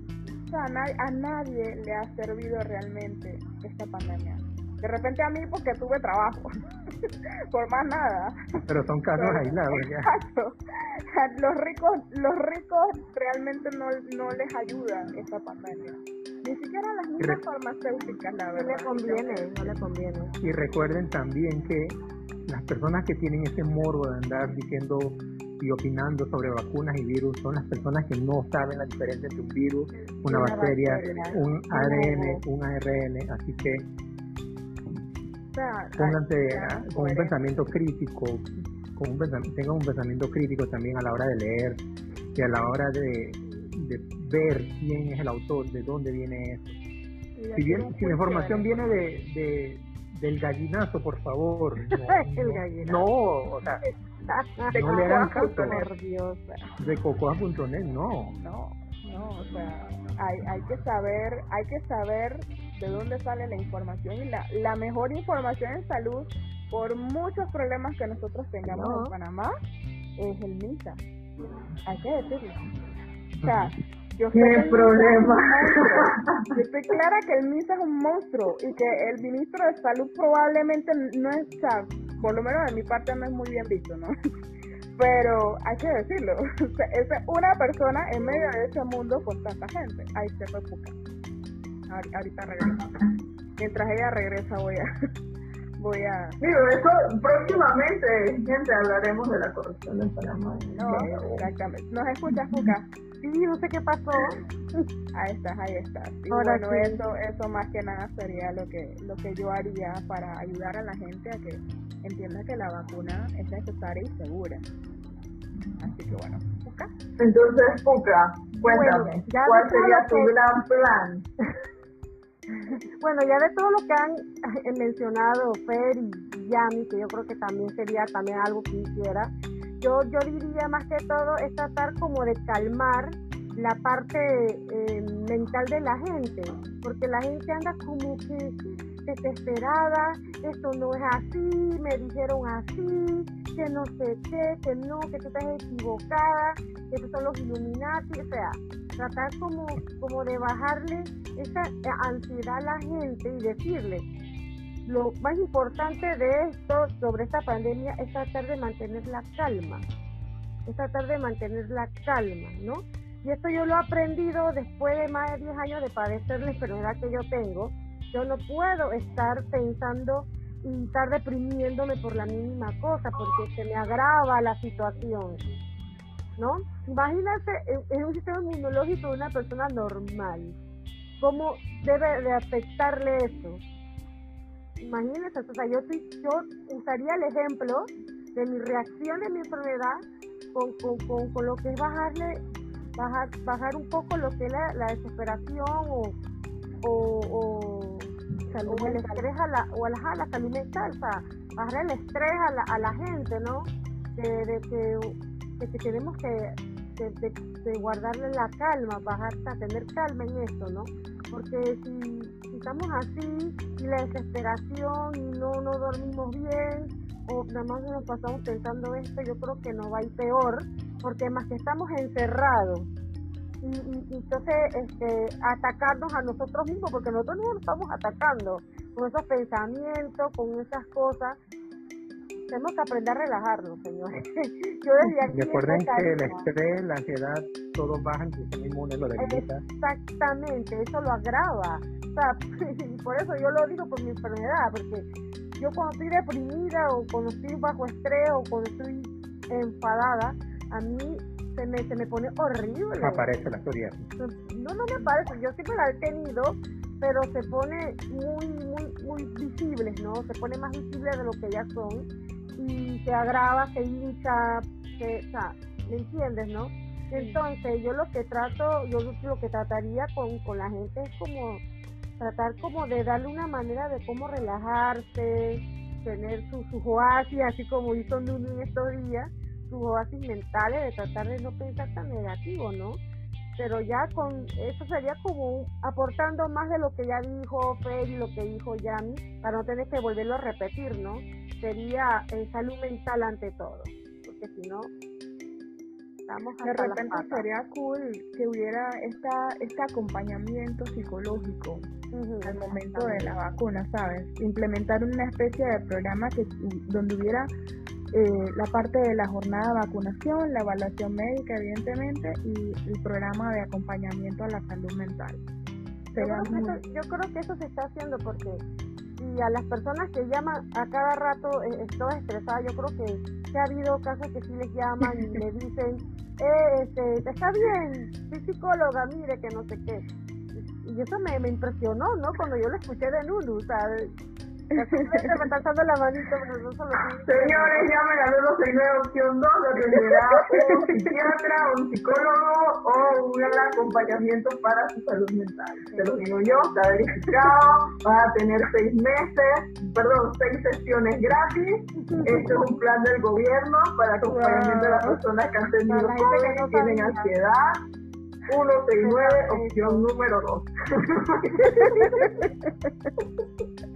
a, nadie, le ha servido realmente esta pandemia. De repente a mí porque tuve trabajo, por más nada. Pero son casos aislados Exacto. Los ricos, los ricos realmente no, no les ayuda esta pandemia. Ni siquiera las mismas farmacéuticas, la verdad. No le conviene, no le conviene. Y recuerden también que las personas que tienen ese morbo de andar diciendo y opinando sobre vacunas y virus son las personas que no saben la diferencia entre un virus, una, bacteria, un ARN, un ARN, así que pónganse con un pensamiento crítico, con un tengan un pensamiento crítico también a la hora de leer y a la hora de, ver quién es el autor, de dónde viene eso. Si, bien, si la información viene de, del gallinazo, por favor. el no, o sea, de no le hagan caso. De cocoa.net, no. No, no, o sea, hay, hay que saber, hay que saber de dónde sale la información y la, la mejor información en salud por muchos problemas que nosotros tengamos en Panamá es el MISA. Hay que decirlo. O sea, yo ¿Qué problema? Yo estoy clara que el MISA es un monstruo y que el ministro de Salud probablemente no es, por lo menos de mi parte no es muy bien visto, ¿no? Pero hay que decirlo, es una persona en medio de ese mundo con tanta gente. Ahí se fue Puka. Ahorita regresa. Mientras ella regresa voy a voy a... Digo, eso próximamente, gente, hablaremos de la corrupción en Panamá. No, exactamente. ¿Nos escuchas, Puka? Sí, no sé qué pasó. Ahí estás, ahí estás. Y bueno, eso, eso más que nada sería lo que, lo que yo haría para ayudar a la gente a que entienda que la vacuna es necesaria y segura. Así que bueno, Puka. Entonces, Puka, cuéntame, ¿cuál sería tu gran plan? bueno, ya de todo lo que han mencionado Fer y Yami, que yo creo que también sería también algo que hiciera, yo, yo diría más que todo es tratar como de calmar la parte eh, mental de la gente, porque la gente anda como que desesperada, esto no es así, me dijeron así, que no sé qué, que no, que tú estás equivocada, que estos son los Illuminati, o sea, tratar como, como de bajarle esa ansiedad a la gente y decirle, lo más importante de esto, sobre esta pandemia, es tratar de mantener la calma, es tratar de mantener la calma, ¿no? Y esto yo lo he aprendido después de más de 10 años de padecer la enfermedad que yo tengo, Yo no puedo estar pensando y estar deprimiéndome por la mínima cosa, porque se me agrava la situación. ¿No? Imagínate en un sistema inmunológico de una persona normal. ¿Cómo debe de afectarle eso? Imagínense, o sea, yo, yo usaría el ejemplo de mi reacción de mi enfermedad con, con, con, lo que es bajarle, bajar, bajar un poco lo que es la, desesperación o, o, el estrés a la, o a la, la salud mental, o sea, bajar el estrés a la, a la gente, ¿no? De, que, que tenemos que de, guardarle la calma, bajar, a tener calma en esto, ¿no? Porque si, si, estamos así y la desesperación y no, no dormimos bien o nada más nos pasamos pensando esto, yo creo que no va a ir peor, porque más que estamos encerrados y, y, entonces este, atacarnos a nosotros mismos, porque nosotros no nos estamos atacando con esos pensamientos, con esas cosas. Tenemos que aprender a relajarnos, señores. Yo decía Recuerden que el estrés, la ansiedad, todos bajan, el sistema inmune lo debilita. Exactamente, eso lo agrava. O sea, por eso yo lo digo por mi enfermedad, porque yo cuando estoy deprimida o cuando estoy bajo estrés o cuando estoy enfadada, a mí se me, se me pone horrible. Me aparece la historia. No, no me aparece, yo siempre la he tenido, pero se pone muy, muy, muy visible, ¿no? Se pone más visible de lo que ya son y se agrava, se hincha, se, o sea, ¿me entiendes, no? Entonces yo lo que trato, yo lo que trataría con, con la gente es como tratar como de darle una manera de cómo relajarse, tener sus su oasis, así como hizo Nunu en estos días, sus oasis mentales, de tratar de no pensar tan negativo, ¿no? Pero ya con eso sería como aportando más de lo que ya dijo Fer y lo que dijo Yami, para no tener que volverlo a repetir, ¿no? Sería eh, salud mental ante todo, porque si no, de repente sería cool que hubiera esta, este acompañamiento psicológico al momento de la vacuna, ¿sabes? Implementar una especie de programa que donde hubiera eh, la parte de la jornada de vacunación, la evaluación médica, evidentemente, y el programa de acompañamiento a la salud mental. Yo creo, que eso, se está haciendo porque y a las personas que llaman a cada rato eh, estoy estresada, yo creo que, que ha habido casos que sí les llaman y le dicen, eh, este, está bien, soy psicóloga, mire que no sé qué y eso me, me impresionó, ¿no? Cuando yo lo escuché de Nunu, o sea, me está dando la manito, pero no solo Señores, llamen al 169 opción 2, lo que será un psiquiatra, un psicólogo o un acompañamiento para su salud mental. Te lo digo yo, está verificado, vas a tener seis meses, perdón, seis sesiones gratis. Esto es un plan del gobierno para acompañamiento de las personas que han tenido COVID, que tienen ansiedad 169, opción número 2.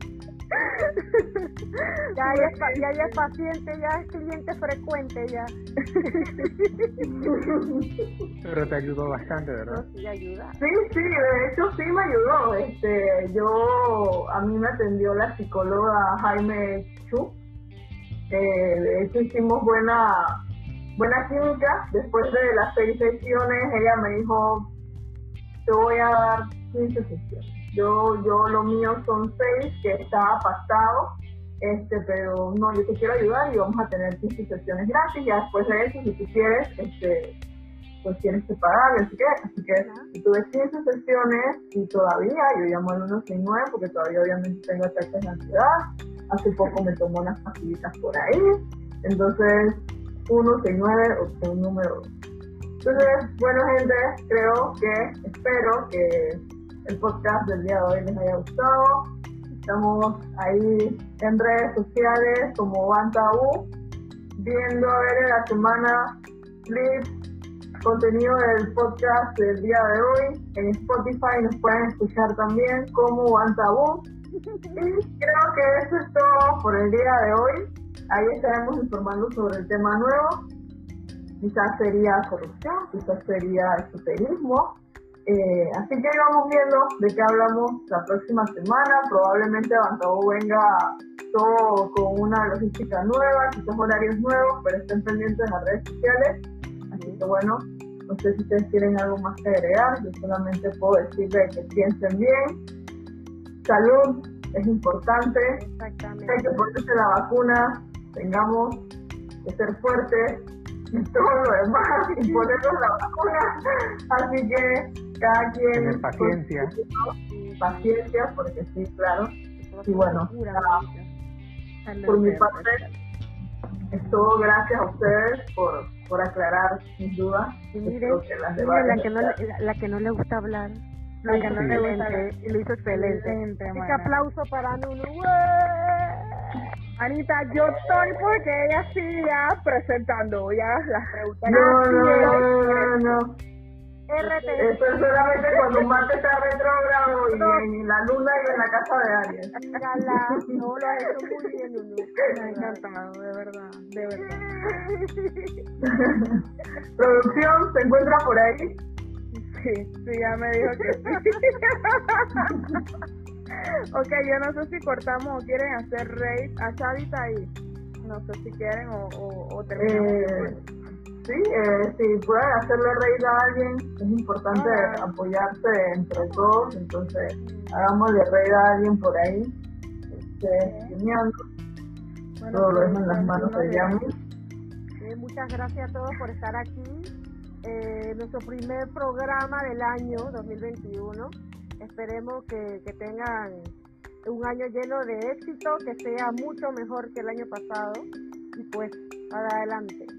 ya, ya, es, ya, ya es paciente, ya es cliente frecuente ya. Pero te ayudó bastante, ¿verdad? sí, ayuda. Sí, sí, de hecho sí me ayudó. Este, yo, a mí me atendió la psicóloga Jaime Chu. Eh, de hecho hicimos buena buena química. Después de las seis sesiones, ella me dijo, te voy a dar 15 sesiones. Yo, yo lo mío son seis, que está pasado, este, pero no, yo te quiero ayudar y vamos a tener 15 sesiones gratis. Ya después de eso, si tú quieres, este, pues tienes que pagar, así que, así que tuve 15 sesiones y todavía, yo llamo al 169 porque todavía obviamente tengo ataques de ansiedad, hace poco me tomó unas pastillitas por ahí, entonces 169, opción número 2. Entonces, bueno gente, creo que, espero que el podcast del día de hoy les haya gustado. Estamos ahí en redes sociales como BantaU, viendo a ver en la semana clips, contenido del podcast del día de hoy. En Spotify nos pueden escuchar también como BantaU. Y creo que eso es todo por el día de hoy. Ahí estaremos informando sobre el tema nuevo. Quizás sería corrupción, quizás sería esoterismo. Eh, así que vamos viendo de qué hablamos la próxima semana. Probablemente Bantabó venga todo con una logística nueva, quizás horarios nuevos, pero estén pendientes de las redes sociales. Así que bueno, no sé si ustedes tienen algo más que agregar. Yo solamente puedo decirles que piensen bien, salud es importante, Exactamente. hay que ponerse la vacuna, tengamos que ser fuertes todo lo demás y ponernos la vacuna. Así que cada quien Tener paciencia. paciencia, porque sí, claro. Y bueno, por mi parte es todo. Gracias a ustedes por, por aclarar mis dudas. Y mire, Espero que las de mire, la que no le, la, la que no le gusta hablar. Lo La hizo que no le gusta excelente, hablar. y lo hizo excelente. Así que aplauso para Nunu. Anita, yo estoy porque ella siga presentando ya las preguntas. No, no, no, no, no, no. RT. Eso es solamente cuando Marte está retrógrado y en la luna y en la casa de Aries. Mírala, no lo has hecho muy bien. Me ha encantado, de verdad, de verdad. Producción, ¿se encuentra por ahí? Sí, sí, ya me dijo que sí. ok, yo no sé si cortamos o quieren hacer raid. A está ahí. No sé si quieren o, o, o terminamos. Eh, sí, eh, si pueden hacerle reír a alguien, es importante Ah. apoyarse entre todos, entonces hagámosle reír a alguien por ahí, esté streameando, Bueno, todo lo dejo en pues, las manos de Yami. Eh, muchas gracias a todos por estar aquí. Eh, nuestro primer programa del año 2021. Esperemos que, que tengan un año lleno de éxito, que sea mucho mejor que el año pasado. Y pues, para adelante.